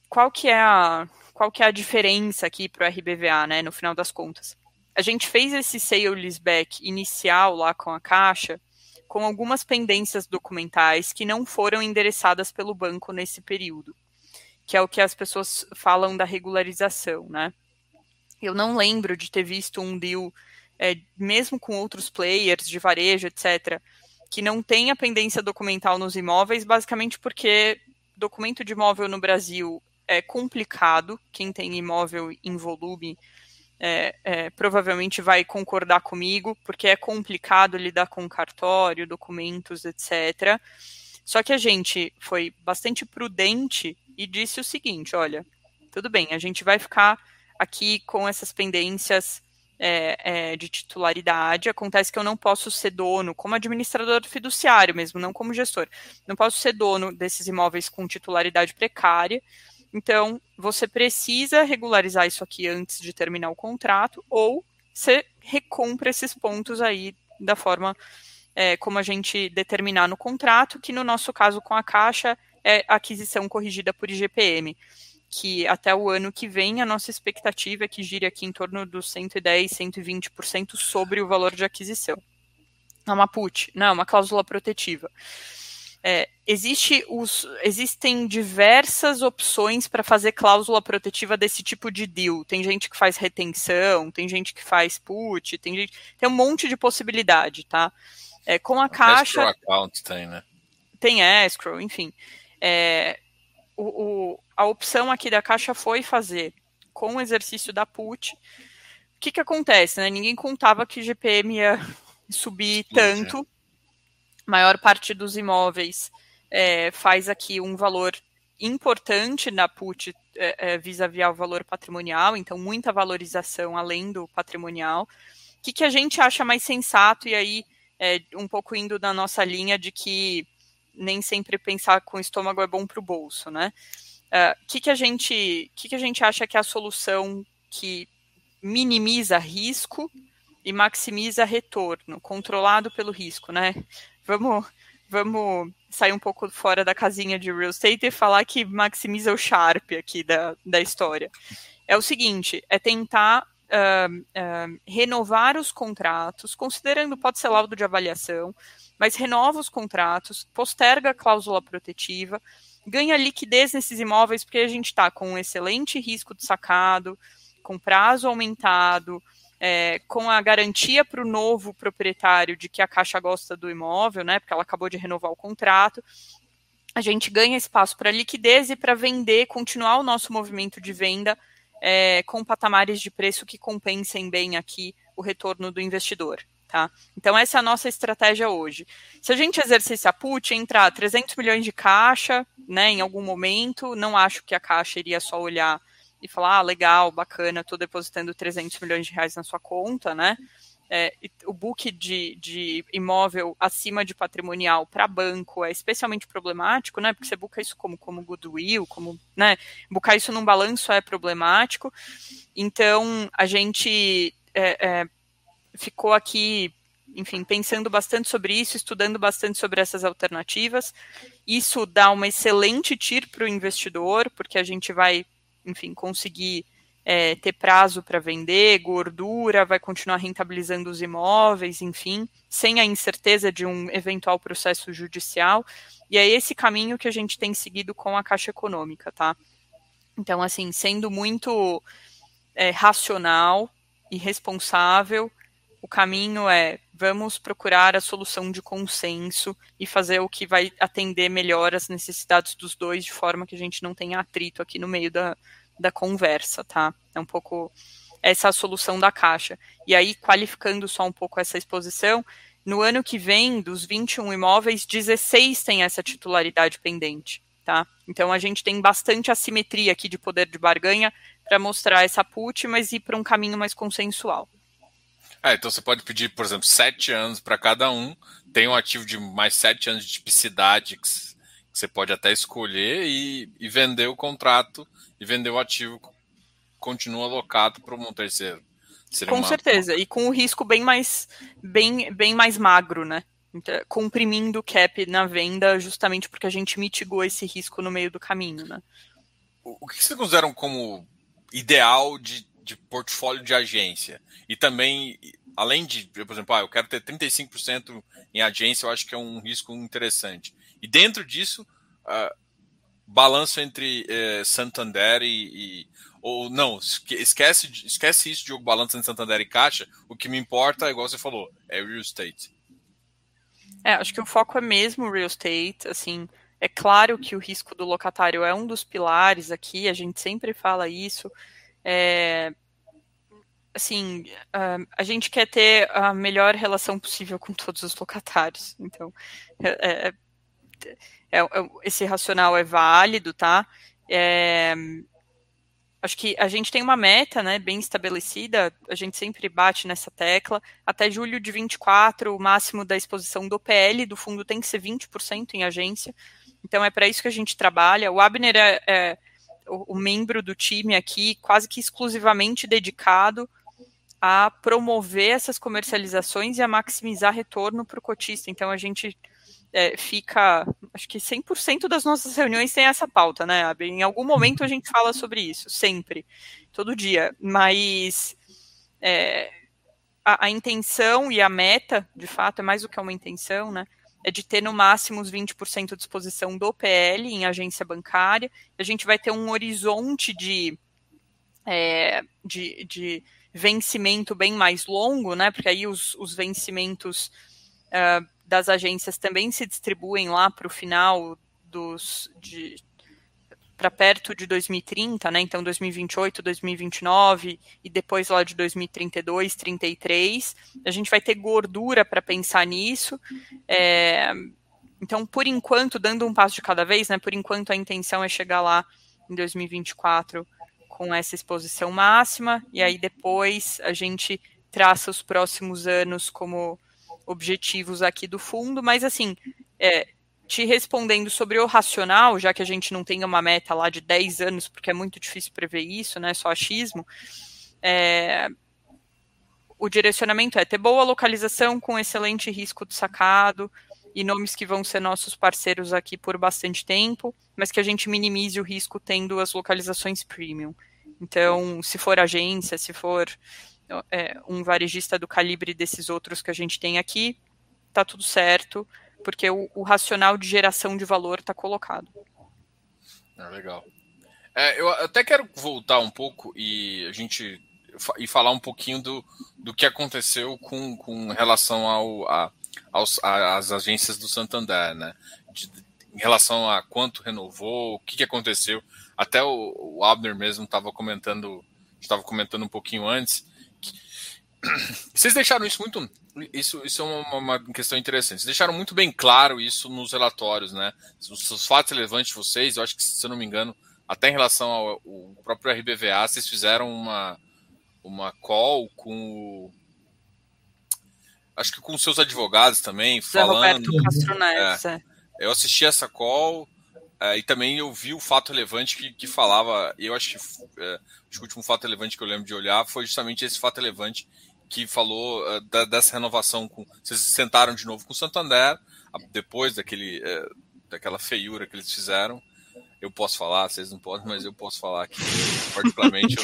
qual que é a qual que é a diferença aqui para o RBVA, né? No final das contas, a gente fez esse sale leaseback inicial lá com a Caixa com algumas pendências documentais que não foram endereçadas pelo banco nesse período que é o que as pessoas falam da regularização, né? Eu não lembro de ter visto um deal, é, mesmo com outros players de varejo, etc., que não tenha pendência documental nos imóveis, basicamente porque documento de imóvel no Brasil é complicado. Quem tem imóvel em volume é, é, provavelmente vai concordar comigo, porque é complicado lidar com cartório, documentos, etc. Só que a gente foi bastante prudente e disse o seguinte: olha, tudo bem, a gente vai ficar aqui com essas pendências é, é, de titularidade. Acontece que eu não posso ser dono, como administrador fiduciário mesmo, não como gestor, não posso ser dono desses imóveis com titularidade precária. Então, você precisa regularizar isso aqui antes de terminar o contrato, ou você recompra esses pontos aí da forma é, como a gente determinar no contrato, que no nosso caso com a Caixa é aquisição corrigida por IGPM, que até o ano que vem a nossa expectativa é que gire aqui em torno dos 110, 120% sobre o valor de aquisição. É uma put, não, é uma cláusula protetiva. É, existe os, existem diversas opções para fazer cláusula protetiva desse tipo de deal. Tem gente que faz retenção, tem gente que faz put, tem gente, tem um monte de possibilidade, tá? É, com a caixa. Escrow account tem, né? Tem escrow, enfim. É, o, o, a opção aqui da Caixa foi fazer com o exercício da PUT. O que, que acontece? Né? Ninguém contava que o GPM ia subir tanto. Maior parte dos imóveis é, faz aqui um valor importante na PUT é, é, vis-à-vis ao valor patrimonial, então muita valorização além do patrimonial. O que, que a gente acha mais sensato, e aí é, um pouco indo na nossa linha de que nem sempre pensar com o estômago é bom para o bolso, né? O uh, que, que, a gente, que, que a gente acha que é a solução que minimiza risco e maximiza retorno, controlado pelo risco, né? Vamos, vamos sair um pouco fora da casinha de real estate e falar que maximiza o Sharp aqui da, da história. É o seguinte, é tentar uh, uh, renovar os contratos, considerando, pode ser laudo de avaliação, mas renova os contratos, posterga a cláusula protetiva, ganha liquidez nesses imóveis, porque a gente está com um excelente risco de sacado, com prazo aumentado, é, com a garantia para o novo proprietário de que a Caixa gosta do imóvel, né? Porque ela acabou de renovar o contrato. A gente ganha espaço para liquidez e para vender, continuar o nosso movimento de venda é, com patamares de preço que compensem bem aqui o retorno do investidor. Tá? Então, essa é a nossa estratégia hoje. Se a gente exercesse a put, entrar 300 milhões de caixa né, em algum momento, não acho que a caixa iria só olhar e falar, ah, legal, bacana, estou depositando 300 milhões de reais na sua conta, né? É, o book de, de, imóvel acima de patrimonial para banco é especialmente problemático, né? Porque você buca isso como, como goodwill, como, né? Bucar isso num balanço é problemático. Então, a gente é, é, ficou aqui enfim, pensando bastante sobre isso, estudando bastante sobre essas alternativas. Isso dá uma excelente TIR para o investidor, porque a gente vai, enfim, conseguir é, ter prazo para vender, gordura, vai continuar rentabilizando os imóveis, enfim, sem a incerteza de um eventual processo judicial. E é esse caminho que a gente tem seguido com a Caixa Econômica, tá? Então, assim, sendo muito é, racional e responsável, o caminho é vamos procurar a solução de consenso e fazer o que vai atender melhor as necessidades dos dois, de forma que a gente não tenha atrito aqui no meio da, da conversa, tá? É um pouco essa a solução da caixa. E aí, qualificando só um pouco essa exposição, no ano que vem, dos 21 imóveis, 16 têm essa titularidade pendente, tá? Então a gente tem bastante assimetria aqui de poder de barganha para mostrar essa put, mas ir para um caminho mais consensual. É, então você pode pedir, por exemplo, sete anos para cada um, tem um ativo de mais sete anos de tipicidade que você pode até escolher e, e vender o contrato e vender o ativo continua alocado para um terceiro. Seria com uma... certeza, e com o risco bem mais, bem, bem mais magro, né? Então, comprimindo o cap na venda, justamente porque a gente mitigou esse risco no meio do caminho, né? O que vocês consideram como ideal de, de portfólio de agência? E também, além de, por exemplo, ah, eu quero ter 35% em agência, eu acho que é um risco interessante. E dentro disso, uh, balanço entre uh, Santander e, e, ou não, esquece, esquece isso, Diogo, balanço entre Santander e Caixa. O que me importa, igual você falou, é real estate. É, acho que o foco é mesmo real estate, assim, é claro que o risco do locatário é um dos pilares aqui, a gente sempre fala isso. É, assim, a gente quer ter a melhor relação possível com todos os locatários. Então, é, é, é, é esse racional é válido, tá? É, acho que a gente tem uma meta, né, bem estabelecida, a gente sempre bate nessa tecla. Até julho de 24, o máximo da exposição do PL do fundo tem que ser 20% em agência. Então, é para isso que a gente trabalha. O Abner é, é o, o membro do time aqui, quase que exclusivamente dedicado a promover essas comercializações e a maximizar retorno para o cotista. Então a gente é, fica, acho que 100% das nossas reuniões tem essa pauta, né, Abel? Em algum momento a gente fala sobre isso, sempre, todo dia. Mas é, a, a, intenção e a meta, de fato, é mais do que uma intenção, né? É de ter no máximo os 20% de exposição do PL em agência bancária. A gente vai ter um horizonte de, é, de, de vencimento bem mais longo, né? Porque aí os, os vencimentos uh, das agências também se distribuem lá para o final dos para perto de 2030, né? Então 2028, 2029 e depois lá de 2032, 33, a gente vai ter gordura para pensar nisso. É, então, por enquanto, dando um passo de cada vez, né? Por enquanto a intenção é chegar lá em 2024 com essa exposição máxima, e aí depois a gente traça os próximos anos como objetivos aqui do fundo, mas assim, é, te respondendo sobre o racional, já que a gente não tem uma meta lá de 10 anos, porque é muito difícil prever isso, né? Só achismo. É, o direcionamento é ter boa localização com excelente risco de sacado e nomes que vão ser nossos parceiros aqui por bastante tempo, mas que a gente minimize o risco tendo as localizações premium. Então, se for agência, se for é, um varejista do calibre desses outros que a gente tem aqui, tá tudo certo, porque o, o racional de geração de valor está colocado. É, legal. É, eu até quero voltar um pouco e a gente e falar um pouquinho do, do que aconteceu com, com relação ao, a, aos, às agências do Santander, né? De, em relação a quanto renovou, o que, que aconteceu. Até o, o Abner mesmo estava comentando, estava comentando um pouquinho antes. Que, vocês deixaram isso muito. Isso, isso é uma, uma, questão interessante. Vocês deixaram muito bem claro isso nos relatórios, né? Os, os fatos relevantes de vocês, eu acho que, se eu não me engano, até em relação ao, ao próprio RBVA, vocês fizeram uma, uma call com o acho que com seus advogados também, Zé falando. Roberto Castro Neves, é. é. Eu assisti essa call é, e também eu vi o fato relevante que, que falava. Eu acho que, é, acho que o último fato relevante que eu lembro de olhar foi justamente esse fato relevante que falou uh, da, dessa renovação com. Vocês sentaram de novo com o Santander, depois daquele, uh, daquela feiura que eles fizeram. Eu posso falar, vocês não podem, mas eu posso falar que, particularmente, eu,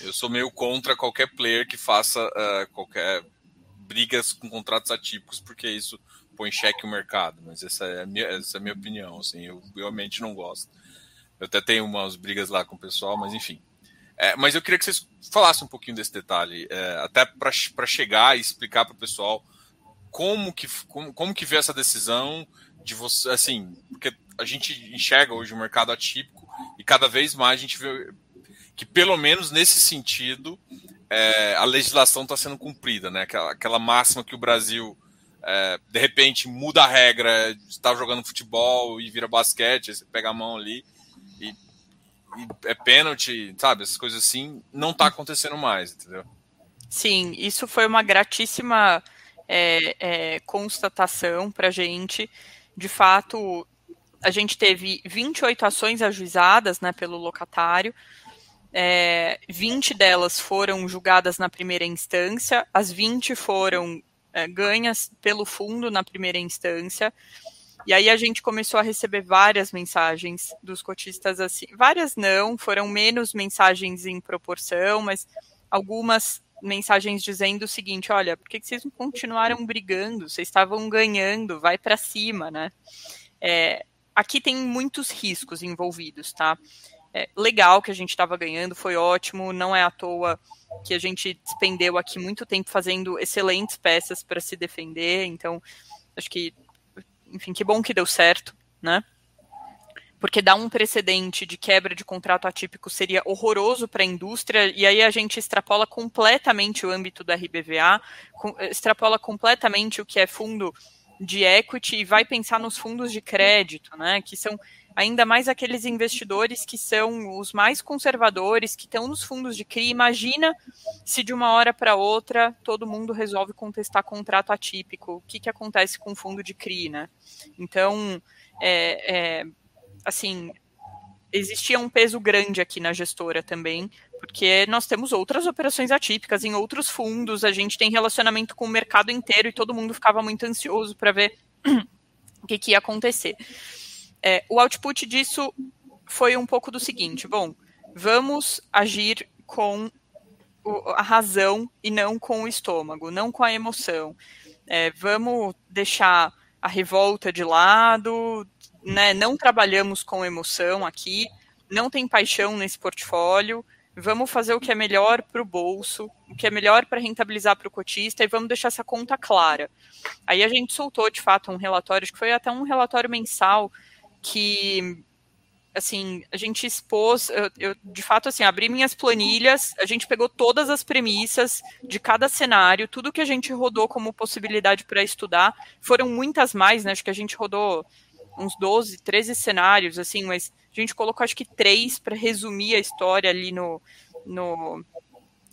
eu sou meio contra qualquer player que faça uh, qualquer brigas com contratos atípicos, porque isso põe em xeque o mercado. Mas essa é a minha, essa é a minha opinião. Assim, eu realmente não gosto. Eu até tenho umas brigas lá com o pessoal, mas enfim. É, mas eu queria que vocês falassem um pouquinho desse detalhe, é, até para chegar e explicar para o pessoal como que, como, como que vê essa decisão de você, assim, porque a gente enxerga hoje o mercado atípico e cada vez mais a gente vê que pelo menos nesse sentido é, a legislação está sendo cumprida, né? Aquela, aquela máxima que o Brasil é, de repente muda a regra, está jogando futebol e vira basquete, você pega a mão ali e é pênalti, sabe? Essas coisas assim, não tá acontecendo mais, entendeu? Sim, isso foi uma gratíssima é, é, constatação para a gente. De fato, a gente teve 28 ações ajuizadas né, pelo locatário, é, 20 delas foram julgadas na primeira instância, as 20 foram é, ganhas pelo fundo na primeira instância, e aí a gente começou a receber várias mensagens dos cotistas assim, várias não, foram menos mensagens em proporção, mas algumas mensagens dizendo o seguinte: olha, por que vocês não continuaram brigando? Vocês estavam ganhando, vai para cima, né? É, aqui tem muitos riscos envolvidos, tá? É, legal que a gente estava ganhando, foi ótimo, não é à toa que a gente despendeu aqui muito tempo fazendo excelentes peças para se defender, então acho que enfim, que bom que deu certo, né? Porque dar um precedente de quebra de contrato atípico seria horroroso para a indústria, e aí a gente extrapola completamente o âmbito do RBVA, extrapola completamente o que é fundo de equity e vai pensar nos fundos de crédito, né? Que são ainda mais aqueles investidores que são os mais conservadores, que estão nos fundos de CRI. Imagina se de uma hora para outra todo mundo resolve contestar contrato atípico. O que, que acontece com o fundo de CRI, né? Então, é, é, assim, existia um peso grande aqui na gestora também, porque nós temos outras operações atípicas em outros fundos, a gente tem relacionamento com o mercado inteiro e todo mundo ficava muito ansioso para ver o que, que ia acontecer. É, o output disso foi um pouco do seguinte: bom, vamos agir com a razão e não com o estômago, não com a emoção. É, vamos deixar a revolta de lado, né, não trabalhamos com emoção aqui, não tem paixão nesse portfólio, vamos fazer o que é melhor para o bolso, o que é melhor para rentabilizar para o cotista e vamos deixar essa conta clara. Aí a gente soltou, de fato, um relatório, acho que foi até um relatório mensal que assim, a gente expôs, eu, eu, de fato assim, abri minhas planilhas, a gente pegou todas as premissas de cada cenário, tudo que a gente rodou como possibilidade para estudar, foram muitas mais, né? Acho que a gente rodou uns 12, 13 cenários, assim, mas a gente colocou acho que três para resumir a história ali no, no,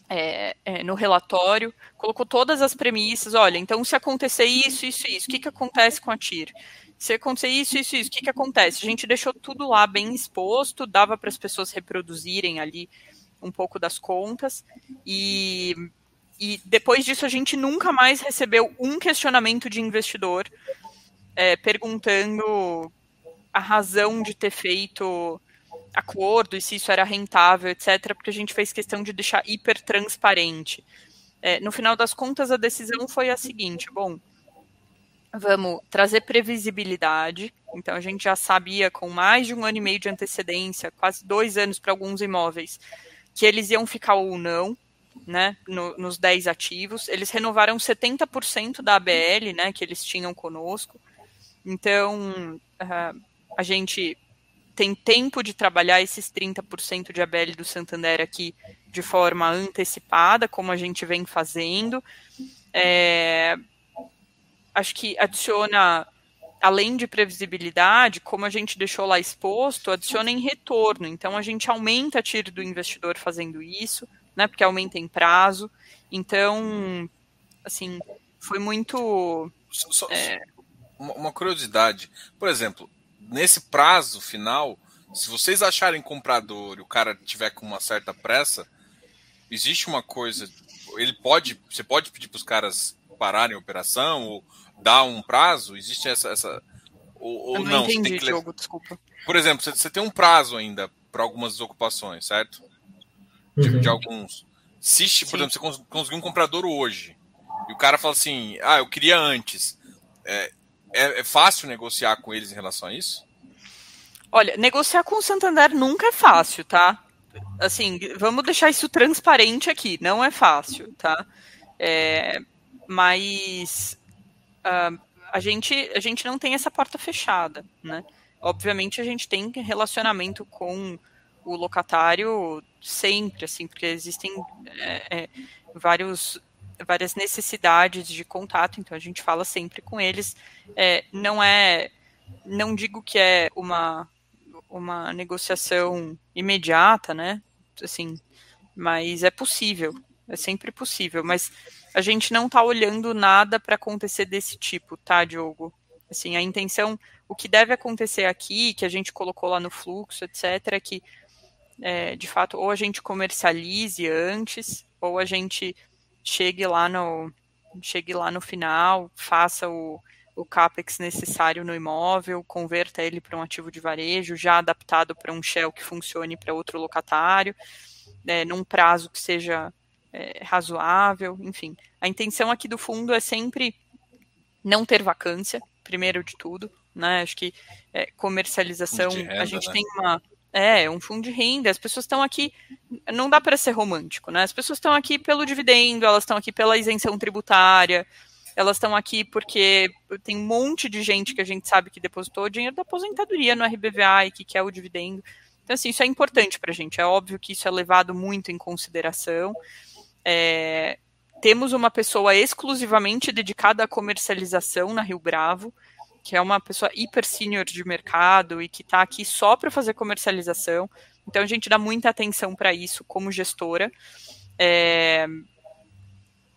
é, é, no relatório, colocou todas as premissas, olha, então se acontecer isso, isso, isso, o que, que acontece com a TIR? Se acontecer isso, isso, isso, o que, que acontece? A gente deixou tudo lá bem exposto, dava para as pessoas reproduzirem ali um pouco das contas, e, e depois disso a gente nunca mais recebeu um questionamento de investidor é, perguntando a razão de ter feito acordo e se isso era rentável, etc., porque a gente fez questão de deixar hiper transparente. É, no final das contas, a decisão foi a seguinte: bom, Vamos trazer previsibilidade. Então, a gente já sabia com mais de um ano e meio de antecedência, quase dois anos para alguns imóveis, que eles iam ficar ou não, né, no, nos 10 ativos. Eles renovaram 70% da ABL, né, que eles tinham conosco. Então, uh, a gente tem tempo de trabalhar esses 30% de ABL do Santander aqui de forma antecipada, como a gente vem fazendo. É, acho que adiciona, além de previsibilidade, como a gente deixou lá exposto, adiciona em retorno. Então a gente aumenta a tiro do investidor fazendo isso, né? Porque aumenta em prazo. Então, assim, foi muito. Só, é... Uma curiosidade. Por exemplo, nesse prazo final, se vocês acharem comprador e o cara tiver com uma certa pressa, existe uma coisa ele pode, você pode pedir para os caras pararem a operação ou dar um prazo? Existe essa, essa ou, ou Eu não, não? entendi, tem que... Diogo, desculpa. Por exemplo, você, você tem um prazo ainda para algumas ocupações, certo? De, Uhum. de alguns. Se, por exemplo, você cons- conseguir um comprador hoje e o cara fala assim, ah, eu queria antes. É, é, é fácil negociar com eles em relação a isso? Olha, negociar com o Santander nunca é fácil, tá? Assim, vamos deixar isso transparente aqui. Não é fácil, tá? É, mas ah, a, gente, a gente não tem essa porta fechada, né? Obviamente a gente tem relacionamento com o locatário sempre, assim, porque existem é, é, vários, várias necessidades de contato, então a gente fala sempre com eles. É, não é, não digo que é uma uma negociação imediata, né? Assim, mas é possível, é sempre possível. Mas a gente não está olhando nada para acontecer desse tipo, tá, Diogo? Assim, a intenção, o que deve acontecer aqui, que a gente colocou lá no fluxo, etc., é que, é, de fato, ou a gente comercialize antes, ou a gente chegue lá no, chegue lá no final, faça o, o CAPEX necessário no imóvel, converta ele para um ativo de varejo, já adaptado para um shell que funcione para outro locatário, né, num prazo que seja é, razoável, enfim. A intenção aqui do fundo é sempre não ter vacância, primeiro de tudo, né? Acho que é, comercialização, Renda, a gente né? tem uma. É, um fundo de renda, as pessoas estão aqui, não dá para ser romântico, né? As pessoas estão aqui pelo dividendo, elas estão aqui pela isenção tributária, elas estão aqui porque tem um monte de gente que a gente sabe que depositou dinheiro da aposentadoria no RBVA e que quer o dividendo. Então, assim, isso é importante para a gente. É óbvio que isso é levado muito em consideração. É, temos uma pessoa exclusivamente dedicada à comercialização na Rio Bravo, que é uma pessoa hiper senior de mercado e que está aqui só para fazer comercialização. Então, a gente dá muita atenção para isso como gestora. É,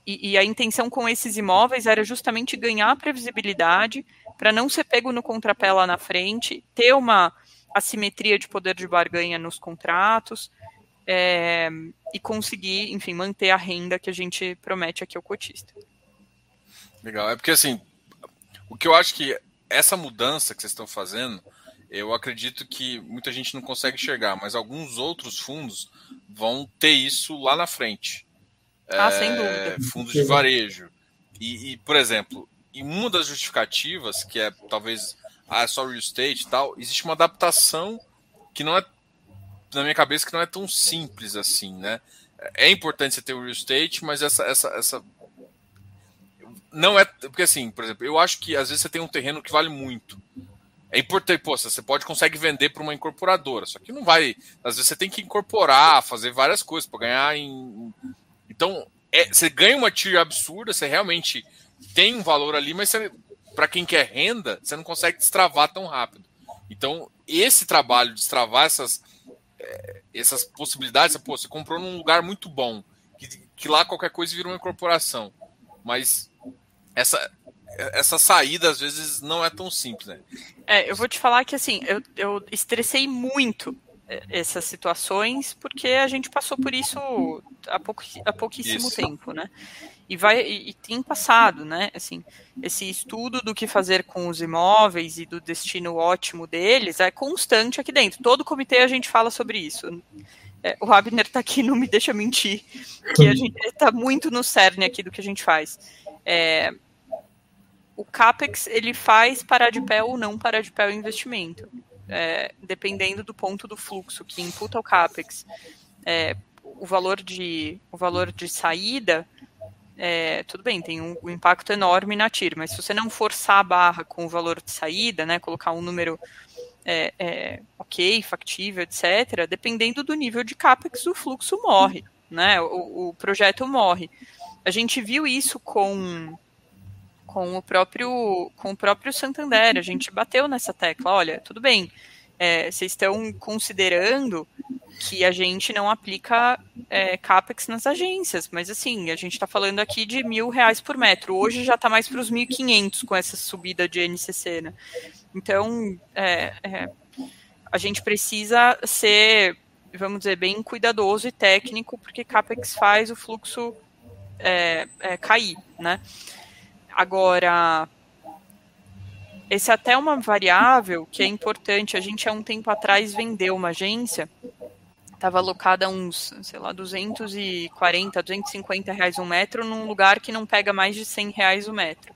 e, e, a intenção com esses imóveis era justamente ganhar previsibilidade para não ser pego no contrapé lá na frente, ter uma assimetria de poder de barganha nos contratos é, e conseguir, enfim, manter a renda que a gente promete aqui ao cotista. Legal, é porque assim, o que eu acho que essa mudança que vocês estão fazendo, eu acredito que muita gente não consegue enxergar, mas alguns outros fundos vão ter isso lá na frente. Ah, é, sem dúvida. Fundos de varejo. E, e, por exemplo, em uma das justificativas, que é talvez ah, só real estate e tal, existe uma adaptação que não é, na minha cabeça, que não é tão simples assim, né? É importante você ter o real estate, mas essa, essa, essa não é porque assim, por exemplo, eu acho que às vezes você tem um terreno que vale muito. É importante, pô, você pode consegue vender para uma incorporadora, só que não vai. Às vezes você tem que incorporar, fazer várias coisas para ganhar em. Então, é, você ganha uma tira absurda, você realmente tem um valor ali, mas para quem quer renda, você não consegue destravar tão rápido. Então, esse trabalho de destravar essas, essas possibilidades, pô, você comprou num lugar muito bom, que, que lá qualquer coisa vira uma incorporação. Mas essa, essa saída às vezes não é tão simples, né? É, eu vou te falar que assim, eu, eu estressei muito essas situações porque a gente passou por isso há, pouco, há pouquíssimo isso. tempo, né? E vai e, e, tem passado, né? Assim, esse estudo do que fazer com os imóveis e do destino ótimo deles é constante aqui dentro. Todo comitê a gente fala sobre isso. É, o Abner está aqui, não me deixa mentir, que a gente está muito no cerne aqui do que a gente faz. É, o CAPEX ele faz parar de pé ou não parar de pé o investimento, é, dependendo do ponto do fluxo que imputa o CAPEX. É, o, valor de, o valor de saída, é, tudo bem, tem um, um, impacto enorme na TIR, mas se você não forçar a barra com o valor de saída, né, colocar um número ok, factível, etc., dependendo do nível de CAPEX, o fluxo morre, né, o, o projeto morre. A gente viu isso com com o próprio com o próprio Santander. A gente bateu nessa tecla. Olha, tudo bem, é, vocês estão considerando que a gente não aplica é, capex nas agências, mas assim a gente está falando aqui de mil reais por metro. Hoje já está mais para os 1.500 com essa subida de NCC, né? Então é, a gente precisa ser, vamos dizer, bem cuidadoso e técnico, porque capex faz o fluxo é, é, cair, né? Agora, esse é até uma variável que é importante. A gente há um tempo atrás vendeu uma agência, estava alocada a uns, sei lá, 240, 250 reais um metro num lugar que não pega mais de 100 reais o metro.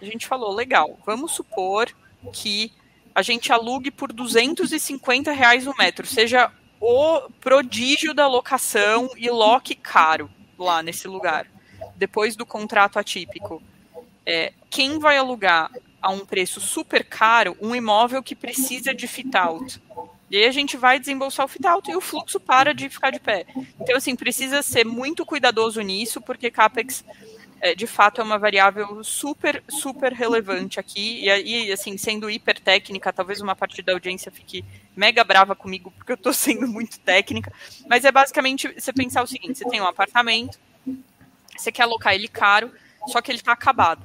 A gente falou, legal, vamos supor que a gente alugue por 250 reais o metro, seja o prodígio da locação e loque caro lá nesse lugar, depois do contrato atípico. É, quem vai alugar a um preço super caro um imóvel que precisa de fit-out? E aí a gente vai desembolsar o fit-out e o fluxo para de ficar de pé. Então, assim, precisa ser muito cuidadoso nisso, porque CAPEX é, de fato é uma variável super, super relevante aqui. E aí, assim, sendo hiper técnica, talvez uma parte da audiência fique mega brava comigo, porque eu estou sendo muito técnica. Mas é basicamente você pensar o seguinte: você tem um apartamento, você quer alocar ele caro, só que ele está acabado.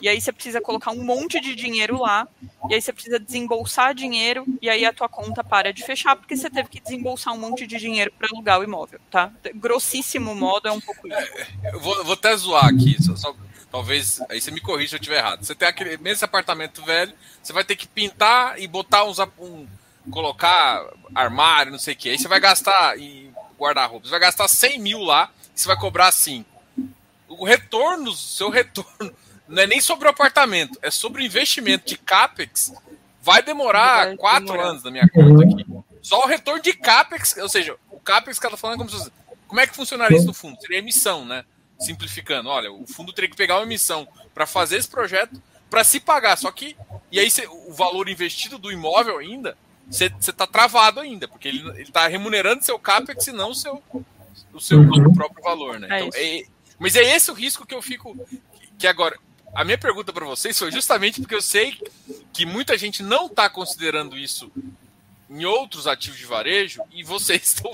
E aí você precisa colocar um monte de dinheiro lá, e aí você precisa desembolsar dinheiro, e aí a tua conta para de fechar, porque você teve que desembolsar um monte de dinheiro para alugar o imóvel, tá? Grossíssimo modo é um pouco isso. Eu vou, vou até zoar aqui, só, só, talvez, aí você me corrija se eu estiver errado. Você tem aquele, mesmo apartamento velho, você vai ter que pintar e botar uns, um, colocar armário, não sei o que, aí você vai gastar, e guardar-roupa, você vai gastar 100 mil lá, e você vai cobrar 5. O retorno, seu retorno não é nem sobre o apartamento, é sobre o investimento de CAPEX. Vai demorar vai quatro demorar. anos na minha conta aqui. Só o retorno de CAPEX, ou seja, o CAPEX que ela tá falando é como se Como é que funcionaria isso no fundo? Seria emissão, né? Simplificando. Olha, o fundo teria que pegar uma emissão para fazer esse projeto para se pagar. Só que. E aí cê, o valor investido do imóvel ainda, você está travado ainda, porque ele está remunerando seu CAPEX e não o seu, o seu uhum. próprio valor, né? Então, é, mas é esse o risco que eu fico. Que agora, a minha pergunta para vocês foi justamente porque eu sei que muita gente não está considerando isso em outros ativos de varejo e vocês estão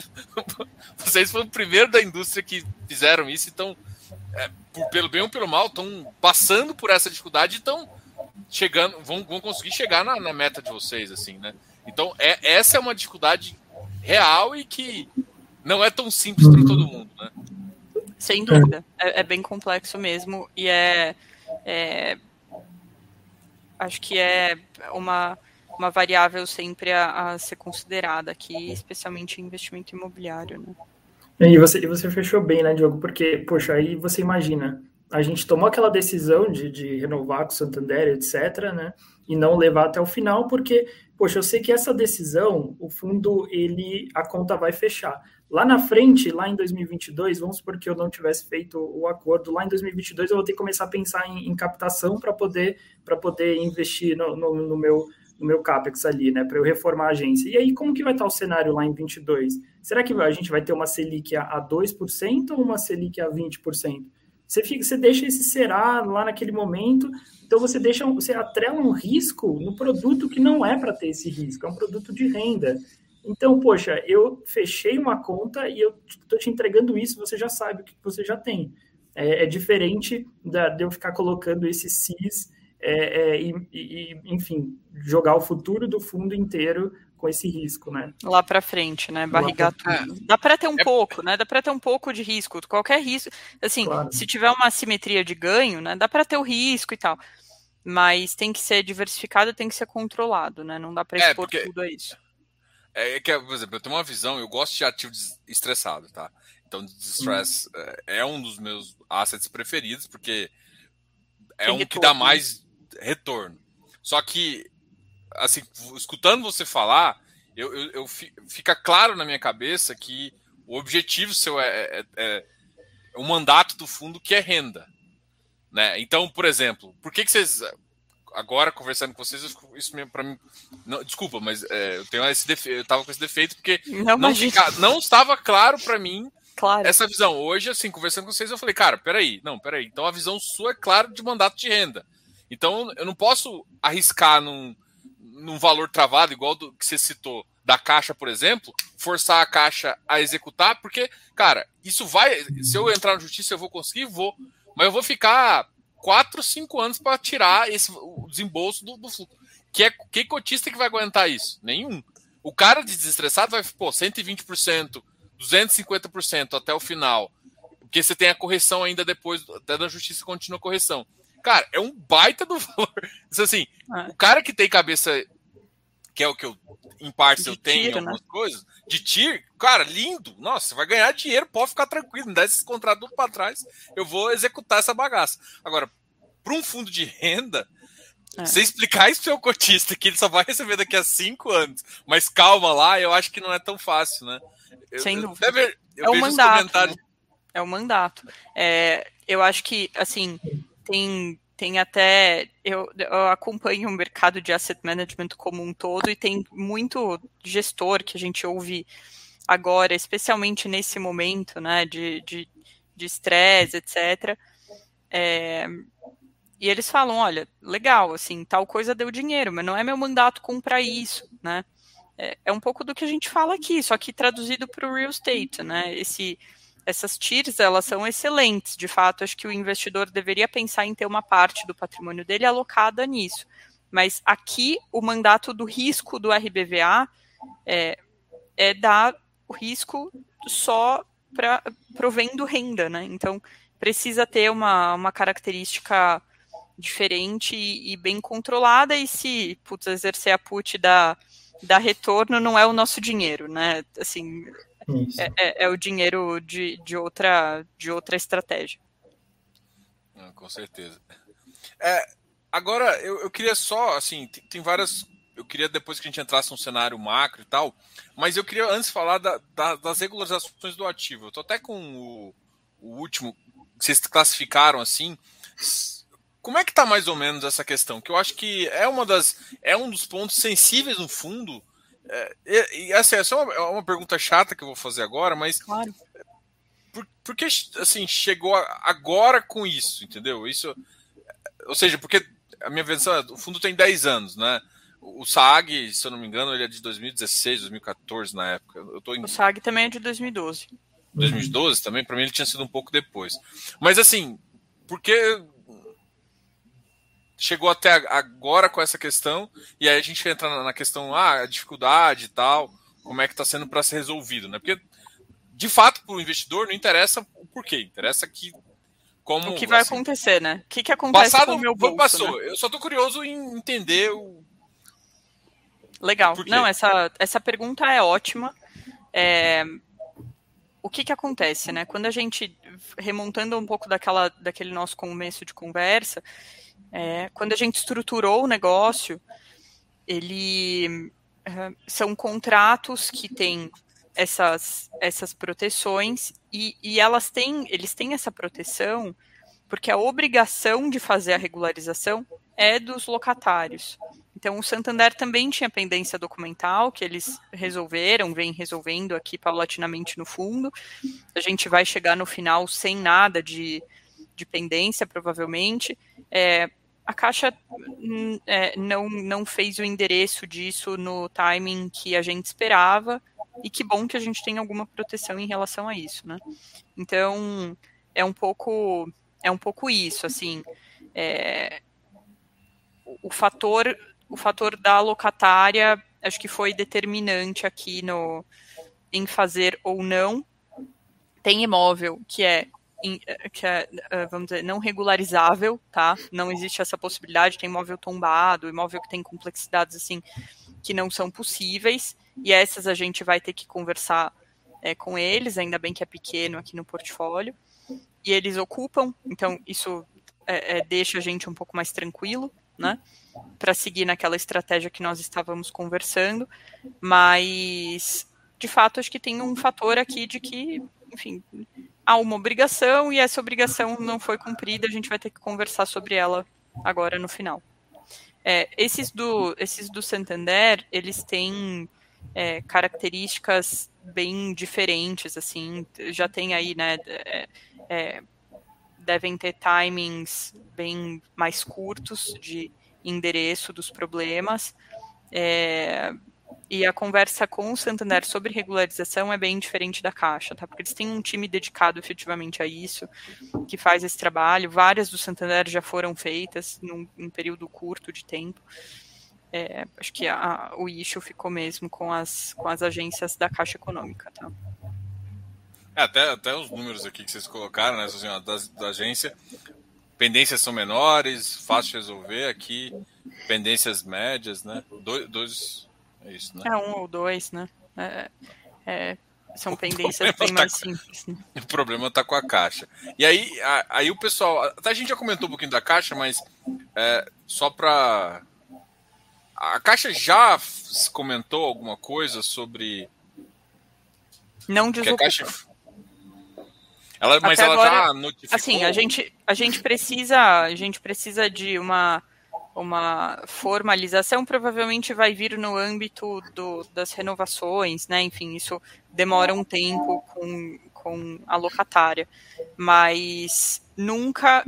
vocês foram o primeiro da indústria que fizeram isso então é, pelo bem ou pelo mal estão passando por essa dificuldade e estão chegando vão, vão conseguir chegar na, na, meta de vocês assim né? Então é, essa é uma dificuldade real e que não é tão simples para todo mundo né? Sem dúvida. É, é bem complexo mesmo e é é, acho que é uma, uma variável sempre a, a, ser considerada aqui, especialmente em investimento imobiliário. Né? E você, e você fechou bem, né, Diogo? Porque, poxa, aí você imagina, a gente tomou aquela decisão de, de renovar com o Santander, etc., né? E não levar até o final, porque, poxa, eu sei que essa decisão, o fundo, ele, a conta vai fechar. Lá na frente, lá em 2022, vamos supor que eu não tivesse feito o acordo, lá em 2022 eu vou ter que começar a pensar em, em captação para poder, poder investir no, no, no, meu, no meu CAPEX ali, né, para eu reformar a agência. E aí, como que vai estar o cenário lá em 22? Será que a gente vai ter uma Selic a, a 2% ou uma Selic a 20%? Você, fica, você deixa esse será lá naquele momento, então você deixa, você atrela um risco no produto que não é para ter esse risco, é um produto de renda. Então, poxa, eu fechei uma conta e eu estou te entregando isso, você já sabe o que você já tem. É, é diferente da, de eu ficar colocando esse CIS é, é, e, e, enfim, jogar o futuro do fundo inteiro com esse risco, né? Lá para frente, né? Barrigar pra... tudo. Dá para ter um é... pouco, né? Dá para ter um pouco de risco. Qualquer risco, assim, claro. se tiver uma simetria de ganho, né? Dá para ter o risco e tal. Mas tem que ser diversificado, tem que ser controlado, né? Não dá para é, expor porque... tudo a isso. É, é que, por exemplo, eu tenho uma visão, eu gosto de ativo estressado, tá? Então, distress hum. é um dos meus assets preferidos, porque é Tem um retorno. que dá mais retorno. Só que, assim, escutando você falar, eu, eu, eu, fica claro na minha cabeça que o objetivo seu é, é, é, é o mandato do fundo que é renda. Né? Então, por exemplo, por que, que vocês agora conversando com vocês, isso para mim. Não, desculpa, mas é, eu tenho esse defeito, eu tava com esse defeito porque não, não, fica, não estava claro para mim claro. essa visão. Hoje, assim, conversando com vocês, eu falei, cara, peraí, não, peraí. Então a visão sua é clara de mandato de renda. Então eu não posso arriscar num, num valor travado, igual do que você citou, da caixa, por exemplo, forçar a caixa a executar, porque, cara, isso vai. Se eu entrar na justiça, eu vou conseguir, vou. Mas eu vou ficar 4, 5 anos para tirar esse, o desembolso do, do fluxo. Que, é, que cotista que vai aguentar isso? Nenhum. O cara de desestressado vai, pô, 120%, 250% até o final. Porque você tem a correção ainda depois, até da justiça continua a correção. Cara, é um baita do valor. Assim, é. o cara que tem cabeça, que é o que eu, em partes, eu tenho tiro, algumas né? coisas, de tir, cara, lindo. Nossa, você vai ganhar dinheiro, pode ficar tranquilo, me dá esses contratos para trás, eu vou executar essa bagaça. Agora, para um fundo de renda, é. Você explicar isso pro seu cotista que ele só vai receber daqui a cinco anos, mas calma lá, eu acho que não é tão fácil, né? Eu, Sem dúvida. Eu, eu é o mandato. Né? É o mandato. É, eu acho que, assim, tem, tem até. Eu, eu acompanho o mercado de asset management como um todo e tem muito gestor que a gente ouve agora, especialmente nesse momento, né, de estresse, de, de etc. É, e eles falam, olha, legal, assim, tal coisa deu dinheiro, mas não é meu mandato comprar isso, né? É, é um pouco do que a gente fala aqui, só que traduzido para o real estate, né? Esse, essas TIRs, elas são excelentes, de fato, acho que o investidor deveria pensar em ter uma parte do patrimônio dele alocada nisso. Mas aqui, o mandato do risco do RBVA é, é dar o risco só para provendo renda, né? Então, precisa ter uma, uma característica diferente e, e, bem controlada, e se putz, exercer a put da, da retorno não é o nosso dinheiro, né? Assim, é, é, é, o dinheiro de, de, outra, de outra estratégia. Ah, com certeza. É, agora, eu, eu queria só, assim, tem, tem, várias. Eu queria depois que a gente entrasse no cenário macro e tal, mas eu queria antes falar da, da, das regularizações do ativo. Eu tô até com o, o último, vocês classificaram assim como é que tá mais ou menos essa questão? Que eu acho que é uma das é um dos pontos sensíveis no fundo. É, e, e assim, é só uma, é uma, pergunta chata que eu vou fazer agora, mas claro. por, por que assim chegou agora com isso, entendeu? Isso, ou seja, porque a minha versão, o fundo tem 10 anos, né? O SAG, se eu não me engano, ele é de 2016, 2014 na época. Eu tô em... O SAG também é de 2012. 2012 também, para mim ele tinha sido um pouco depois. Mas assim, porque chegou até agora com essa questão, e aí a gente entra na questão, ah, a dificuldade e tal, como é que está sendo para ser resolvido, né? Porque, de fato, para o investidor não interessa o porquê, interessa que como... O que vai assim, acontecer, né? O que, que acontece passado, com o meu bolso, passou. Né? Eu só estou curioso em entender o... Legal. Não, essa, essa pergunta é ótima. É, o que, que acontece, né? Quando a gente, remontando um pouco daquela, daquele nosso começo de conversa, é, quando a gente estruturou o negócio, ele uh, são contratos que têm essas, essas proteções e, e elas têm, eles têm essa proteção porque a obrigação de fazer a regularização é dos locatários. Então, o Santander também tinha pendência documental, que eles resolveram, vem resolvendo aqui paulatinamente no fundo. A gente vai chegar no final sem nada de, de pendência, provavelmente. É, a Caixa hum, é, não, não fez o endereço disso no timing que a gente esperava, e que bom que a gente tem alguma proteção em relação a isso, né? Então, é um pouco, é um pouco isso, assim, é, o, fator, o fator da locatária, acho que foi determinante aqui no, em fazer ou não. Tem imóvel que é que é, eh, vamos dizer, não regularizável, tá? Não existe essa possibilidade, tem imóvel tombado, imóvel que tem complexidades assim que não são possíveis, e essas a gente vai ter que conversar é, com eles, ainda bem que é pequeno aqui no portfólio, e eles ocupam, então isso é, é, deixa a gente um pouco mais tranquilo, né? Para seguir naquela estratégia que nós estávamos conversando, mas de fato acho que tem um fator aqui de que, enfim, há uma obrigação e essa obrigação não foi cumprida, a gente vai ter que conversar sobre ela agora no final. É, esses, do, esses do Santander, eles têm é, características bem diferentes, assim, já tem aí, né, é, é devem ter timings bem mais curtos de endereço dos problemas, é, e a conversa com o Santander sobre regularização é bem diferente da Caixa, tá? Porque eles têm um time dedicado efetivamente a isso, que faz esse trabalho. Várias do Santander já foram feitas num, num período curto de tempo. É, acho que a, o issue ficou mesmo com as, com as agências da Caixa Econômica, tá? É, até, até os números aqui que vocês colocaram, né, assim, da, da agência, pendências são menores, fácil de resolver aqui, pendências médias, né? Dois, dois é isso, né? É um ou dois, né? É, é, são pendências bem tá mais simples. Né? O problema está com a caixa. E aí, a, aí o pessoal. Até a gente já comentou um pouquinho da caixa, mas é, só para. A caixa já comentou alguma coisa sobre. Não desocupa. Caixa... Ela, mas Até ela agora, já notificou. Assim, a gente, a gente precisa, a gente precisa de uma uma formalização provavelmente vai vir no âmbito do, das renovações, né? Enfim, isso demora um tempo com, com a locatária, mas nunca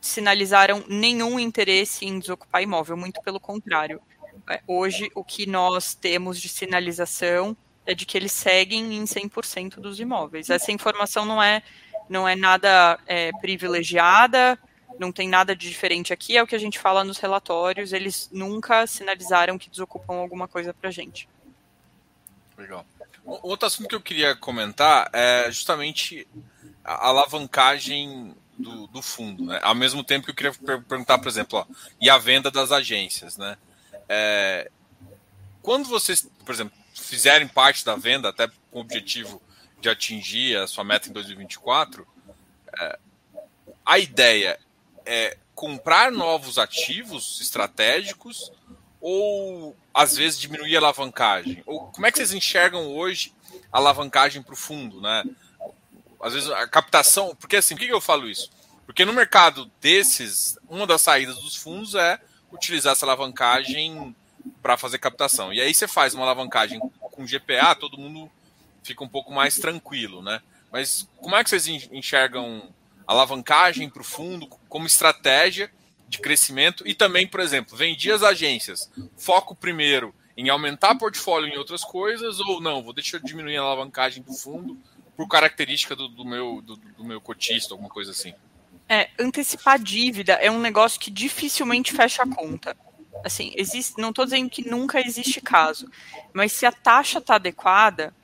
sinalizaram nenhum interesse em desocupar imóvel, muito pelo contrário. É, hoje, o que nós temos de sinalização é de que eles seguem em 100% dos imóveis. Essa informação não é, não é nada é, privilegiada, não tem nada de diferente aqui, é o que a gente fala nos relatórios, eles nunca sinalizaram que desocupam alguma coisa para gente. Legal. Outro assunto que eu queria comentar é justamente a alavancagem do, do fundo, né? Ao mesmo tempo que eu queria perguntar, por exemplo, ó, e a venda das agências, né? É, quando vocês, por exemplo, fizerem parte da venda, até com o objetivo de atingir a sua meta em 2024, é, a ideia é, comprar novos ativos estratégicos ou às vezes diminuir a alavancagem? Ou como é que vocês enxergam hoje a alavancagem para o fundo, né? Às vezes a captação, porque assim, por que eu falo isso? Porque no mercado desses, uma das saídas dos fundos é utilizar essa alavancagem para fazer captação. E aí você faz uma alavancagem com GPA, todo mundo fica um pouco mais tranquilo, né? Mas como é que vocês enxergam alavancagem para o fundo como estratégia de crescimento e também, por exemplo, vendi as agências. Foco primeiro em aumentar portfólio em outras coisas ou não? Vou deixar diminuir a alavancagem do fundo por característica do, do meu do, do, meu cotista, alguma coisa assim. É, antecipar dívida é um negócio que dificilmente fecha a conta. Assim, existe, não estou dizendo que nunca existe caso, mas se a taxa está adequada,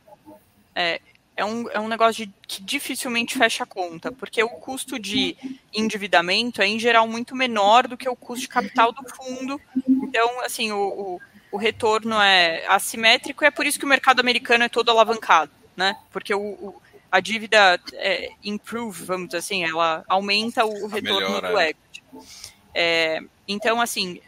é, é um, é um negócio de, que dificilmente fecha a conta, porque o custo de endividamento é, em geral, muito menor do que o custo de capital do fundo. Então, assim, o, o, o retorno é assimétrico e é por isso que o mercado americano é todo alavancado, né? Porque o, o a dívida é, improve, vamos dizer assim, ela aumenta o retorno Melhora. do equity. É, então, assim,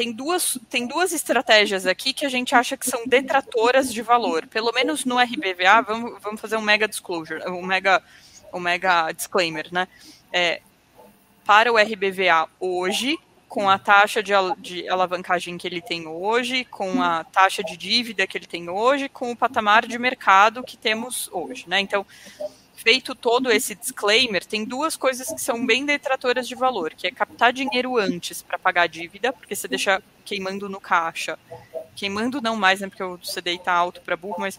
tem duas, tem duas estratégias aqui que a gente acha que são detratoras de valor. Pelo menos no RBVA, vamos, vamos fazer um mega disclosure, um mega, um mega disclaimer, né? É, para o RBVA hoje, com a taxa de, de alavancagem que ele tem hoje, com a taxa de dívida que ele tem hoje, com o patamar de mercado que temos hoje, né? Então, feito todo esse disclaimer, tem duas coisas que são bem detratoras de valor, que é captar dinheiro antes para pagar a dívida, porque você deixa queimando no caixa. Queimando não mais, né, porque o CDI está alto para burro, mas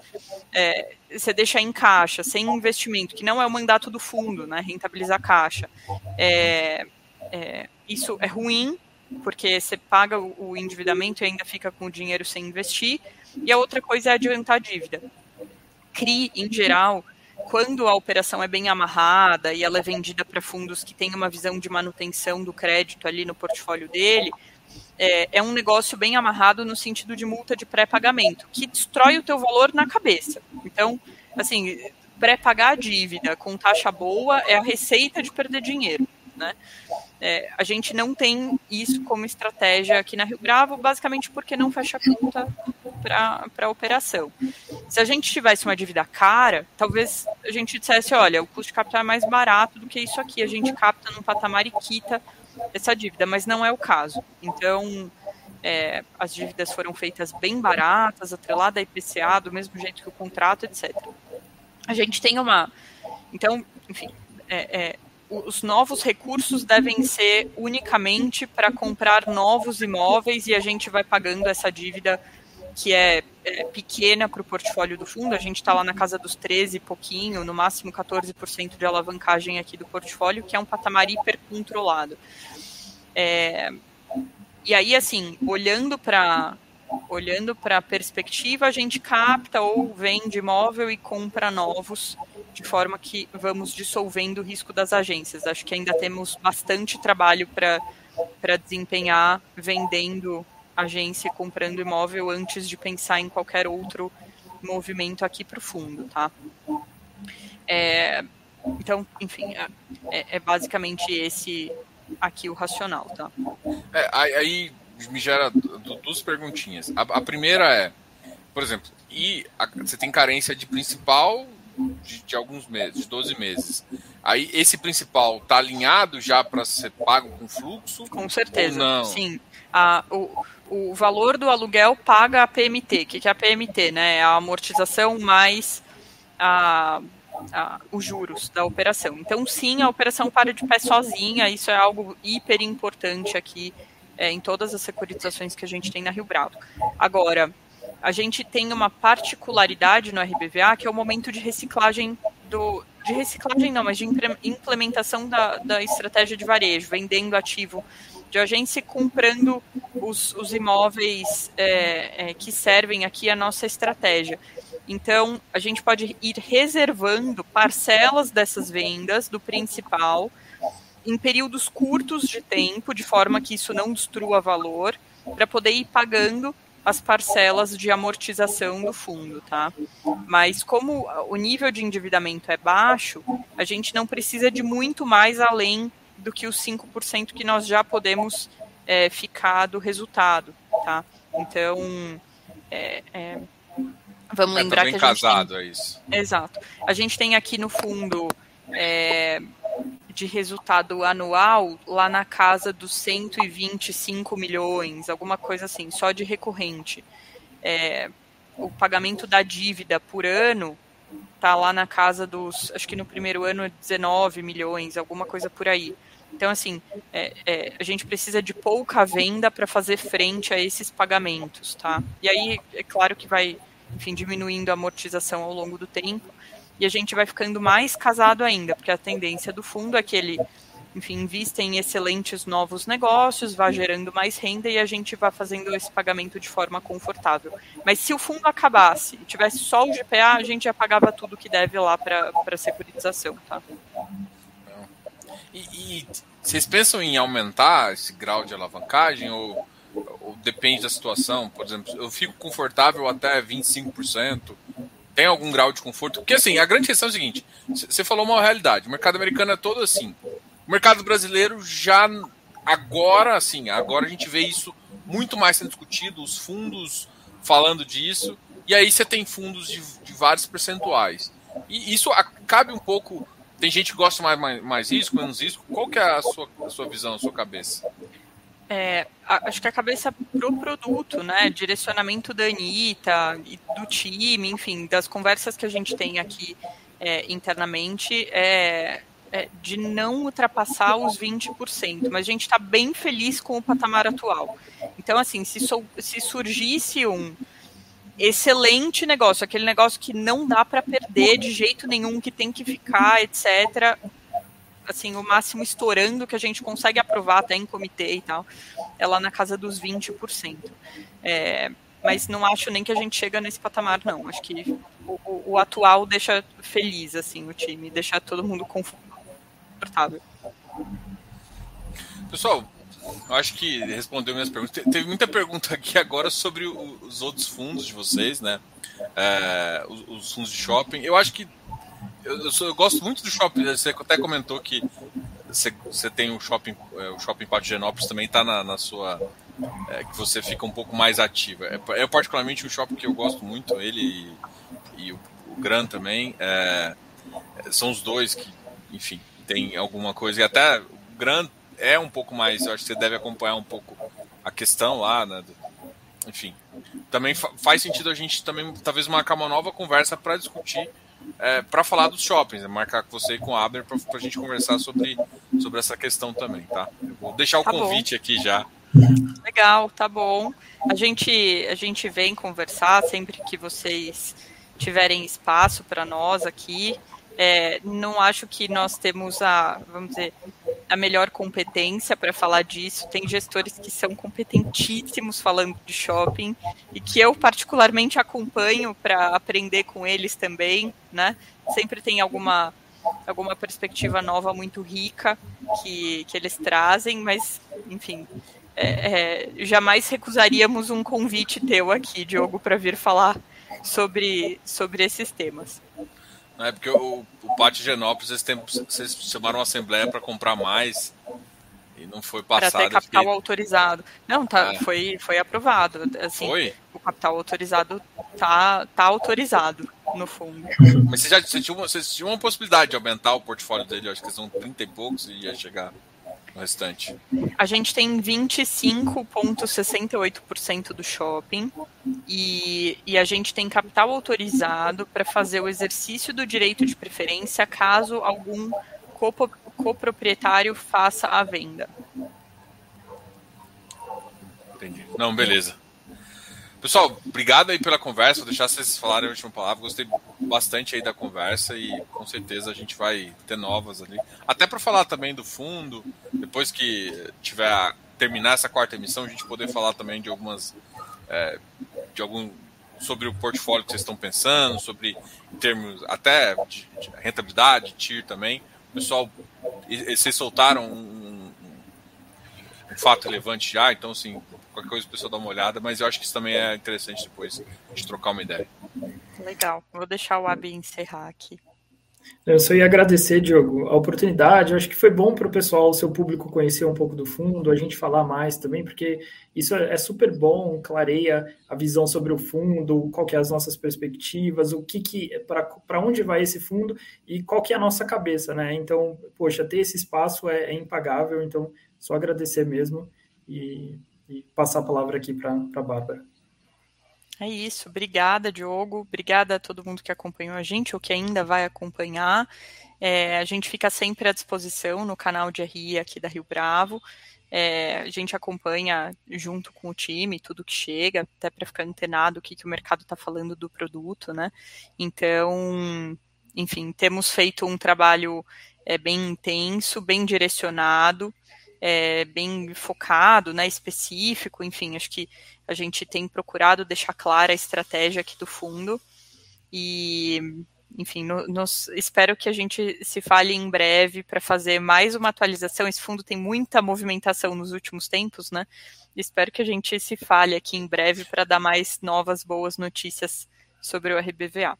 é, você deixa em caixa, sem investimento, que não é o mandato do fundo, né, rentabilizar caixa. É, é, isso é ruim, porque você paga o endividamento e ainda fica com o dinheiro sem investir. E a outra coisa é adiantar a dívida. CRI, em geral, quando a operação é bem amarrada e ela é vendida para fundos que têm uma visão de manutenção do crédito ali no portfólio dele, é, é um negócio bem amarrado no sentido de multa de pré-pagamento, que destrói o teu valor na cabeça. Então, assim, pré-pagar a dívida com taxa boa é a receita de perder dinheiro, né? É, a gente não tem isso como estratégia aqui na Rio Bravo, basicamente porque não fecha conta para a operação. Se a gente tivesse uma dívida cara, talvez a gente dissesse, olha, o custo de capital é mais barato do que isso aqui, a gente capta num patamar e quita essa dívida, mas não é o caso. Então, é, as dívidas foram feitas bem baratas, atrelada a IPCA, do mesmo jeito que o contrato, etc. A gente tem uma... Então, enfim, é, é os novos recursos devem ser unicamente para comprar novos imóveis e a gente vai pagando essa dívida que é, é pequena para o portfólio do fundo. A gente está lá na casa dos 13 e pouquinho, no máximo 14% de alavancagem aqui do portfólio, que é um patamar hiper controlado. É, e aí, assim, olhando para olhando para a perspectiva, a gente capta ou vende imóvel e compra novos, de forma que vamos dissolvendo o risco das agências. Acho que ainda temos bastante trabalho para desempenhar vendendo agência e comprando imóvel antes de pensar em qualquer outro movimento aqui para o fundo, tá? É, então, enfim, é, é, é, basicamente esse aqui o racional, tá? É, aí me gera duas perguntinhas. A, a, primeira é, por exemplo, e a, você tem carência de principal de, de, alguns meses, de 12 meses. Aí esse principal tá alinhado já para ser pago com fluxo? Com certeza, não? sim. A, o, o valor do aluguel paga a PMT. O que, que é a PMT? Né? É a amortização mais a, a, os juros da operação. Então, sim, a operação para de pé sozinha, isso é algo hiper importante aqui é, em todas as securitizações que a gente tem na Rio Bravo. Agora, a gente tem uma particularidade no RBVA que é o momento de reciclagem do. De reciclagem não, mas de implementação da, da estratégia de varejo, vendendo ativo de agência e comprando os, os imóveis é, é, que servem aqui a nossa estratégia. Então, a gente pode ir reservando parcelas dessas vendas do principal em períodos curtos de tempo, de forma que isso não destrua valor, para poder ir pagando as parcelas de amortização do fundo, tá? Mas como o nível de endividamento é baixo, a gente não precisa de muito mais além do que os 5% que nós já podemos é, ficar do resultado, tá? Então, é, é, vamos é, lembrar que a gente casado, tem... é isso. Exato. A gente tem aqui no fundo é, de resultado anual lá na casa dos 125 milhões, alguma coisa assim, só de recorrente. É, o pagamento da dívida por ano tá lá na casa dos, acho que no primeiro ano 19 milhões, alguma coisa por aí. Então, assim, é, é, a gente precisa de pouca venda para fazer frente a esses pagamentos, tá? E aí, é claro que vai, enfim, diminuindo a amortização ao longo do tempo, e a gente vai ficando mais casado ainda, porque a tendência do fundo é que ele, enfim, invista em excelentes novos negócios, vá gerando mais renda e a gente vá fazendo esse pagamento de forma confortável. Mas se o fundo acabasse e tivesse só o GPA, a gente já pagava tudo que deve lá para a securitização, tá? E, e, vocês pensam em aumentar esse grau de alavancagem ou, ou depende da situação? Por exemplo, eu fico confortável até 25%, tem algum grau de conforto? Porque assim, a grande questão é o seguinte: você falou uma realidade, o mercado americano é todo assim. O mercado brasileiro já agora, assim, agora a gente vê isso muito mais sendo discutido, os fundos falando disso, e aí você tem fundos de, de vários percentuais. E isso cabe um pouco. Tem gente que gosta mais, mais, mais risco, menos risco. Qual que é a sua, a sua visão, a sua cabeça? É, acho que a cabeça pro produto, né? Direcionamento da Anitta do time, enfim, das conversas que a gente tem aqui é, internamente, é, é, de não ultrapassar os 20%, mas a gente está bem feliz com o patamar atual. Então, assim, se, se surgisse um excelente negócio, aquele negócio que não dá para perder de jeito nenhum, que tem que ficar, etc., assim, o máximo estourando que a gente consegue aprovar até em comitê e tal, é lá na casa dos 20%. É, mas não acho nem que a gente chega nesse patamar, não. Acho que o, o, atual deixa feliz, assim, o time, deixa todo mundo confortável. Pessoal, eu acho que respondeu minhas perguntas. Teve muita pergunta aqui agora sobre os outros fundos de vocês, né? É, os, os fundos de shopping. Eu acho que eu, eu, sou, eu, gosto muito do shopping. Você até comentou que você, você tem o shopping, é, o shopping Pátio Genópolis também está na, na, sua. É, que você fica um pouco mais ativa. É, é particularmente um shopping que eu gosto muito, ele e, e o, o Gran também. É, são os dois que, enfim, tem alguma coisa. E até o Gran é um pouco mais. Eu acho que você deve acompanhar um pouco a questão lá, né? Enfim, também fa faz sentido a gente também talvez marcar uma nova conversa para discutir é, para falar dos shoppings, né? marcar com você e com a Abner para a gente conversar sobre, sobre essa questão também, tá? Eu vou deixar o tá convite bom. aqui já. Legal, tá bom. A gente, a gente vem conversar sempre que vocês tiverem espaço para nós aqui. É, não acho que nós temos a, vamos dizer, a melhor competência para falar disso. Tem gestores que são competentíssimos falando de shopping e que eu particularmente acompanho para aprender com eles também, né? Sempre tem alguma alguma perspectiva nova muito rica que, que eles trazem, mas enfim, é, é, jamais recusaríamos um convite teu aqui, Diogo, para vir falar sobre, sobre esses temas. Não é porque o, o Pátio Genópolis, vocês, tem, vocês chamaram uma assembleia para comprar mais e não foi passado. Para ter capital autorizado. Não, tá, é. foi, foi aprovado. Assim, foi? O capital autorizado tá, tá autorizado, no fundo. Mas você já você tinha, uma, você tinha uma possibilidade de aumentar o portfólio dele, acho que são 30 e poucos e ia chegar restante? A gente tem 25,68% do shopping e, e a gente tem capital autorizado para fazer o exercício do direito de preferência caso algum coproprietário faça a venda. Entendi. Não, beleza. Pessoal, obrigado aí pela conversa. Vou deixar vocês falarem a última palavra. Gostei bastante aí da conversa e com certeza a gente vai ter novas ali. Até para falar também do fundo, depois que tiver terminar essa quarta emissão, a gente poder falar também de algumas é, de algum sobre o portfólio que vocês estão pensando, sobre em termos até de, de rentabilidade, TIR também. Pessoal, vocês soltaram um, um, um fato relevante já, então assim, qualquer coisa o pessoal dá uma olhada, mas eu acho que isso também é interessante depois de trocar uma ideia. Legal, vou deixar o Abi encerrar aqui. Eu só ia agradecer, Diogo, a oportunidade. Eu acho que foi bom para o pessoal, o seu público, conhecer um pouco do fundo, a gente falar mais também, porque isso é super bom, clareia a visão sobre o fundo, qual que é as nossas perspectivas, o que, que para onde vai esse fundo e qual que é a nossa cabeça, né? Então, poxa, ter esse espaço é, é impagável, então só agradecer mesmo e e passar a palavra aqui para a Bárbara. É isso. Obrigada, Diogo. Obrigada a todo mundo que acompanhou a gente ou que ainda vai acompanhar. É, a gente fica sempre à disposição no canal de RI aqui da Rio Bravo. É, a gente acompanha junto com o time tudo que chega, até para ficar antenado o que, que o mercado está falando do produto, né? Então, enfim, temos feito um trabalho é, bem intenso, bem direcionado, é, bem focado, né, específico, enfim, acho que a gente tem procurado deixar clara a estratégia aqui do fundo e, enfim, no, nos, espero que a gente se fale em breve para fazer mais uma atualização. Esse fundo tem muita movimentação nos últimos tempos, né? Espero que a gente se fale aqui em breve para dar mais novas boas notícias sobre o RBVA.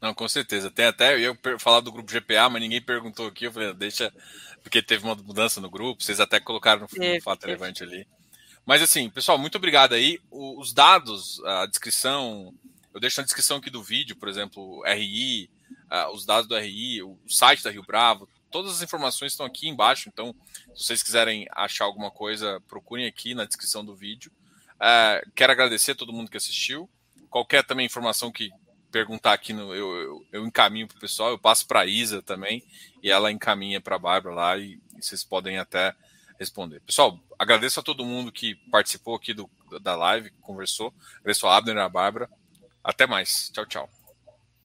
Não, com certeza. Tem até, eu ia falar do grupo GPA, mas ninguém perguntou aqui. Eu falei, deixa, porque teve uma mudança no grupo, vocês até colocaram no, no fato relevante ali. Mas assim, pessoal, muito obrigado aí. os dados, a descrição, eu deixo na descrição aqui do vídeo, por exemplo, RI, os dados do RI, o site da Rio Bravo, todas as informações estão aqui embaixo. Então, se vocês quiserem achar alguma coisa, procurem aqui na descrição do vídeo. Uh, quero agradecer a todo mundo que assistiu. Qualquer também informação que perguntar aqui, no, eu, eu, eu encaminho para o pessoal, eu passo para a Isa também, e ela encaminha para a Bárbara lá, e, e, vocês podem até responder. Pessoal, agradeço a todo mundo que participou aqui do, da live, conversou, agradeço a Abner e a Bárbara. Até mais. Tchau, tchau.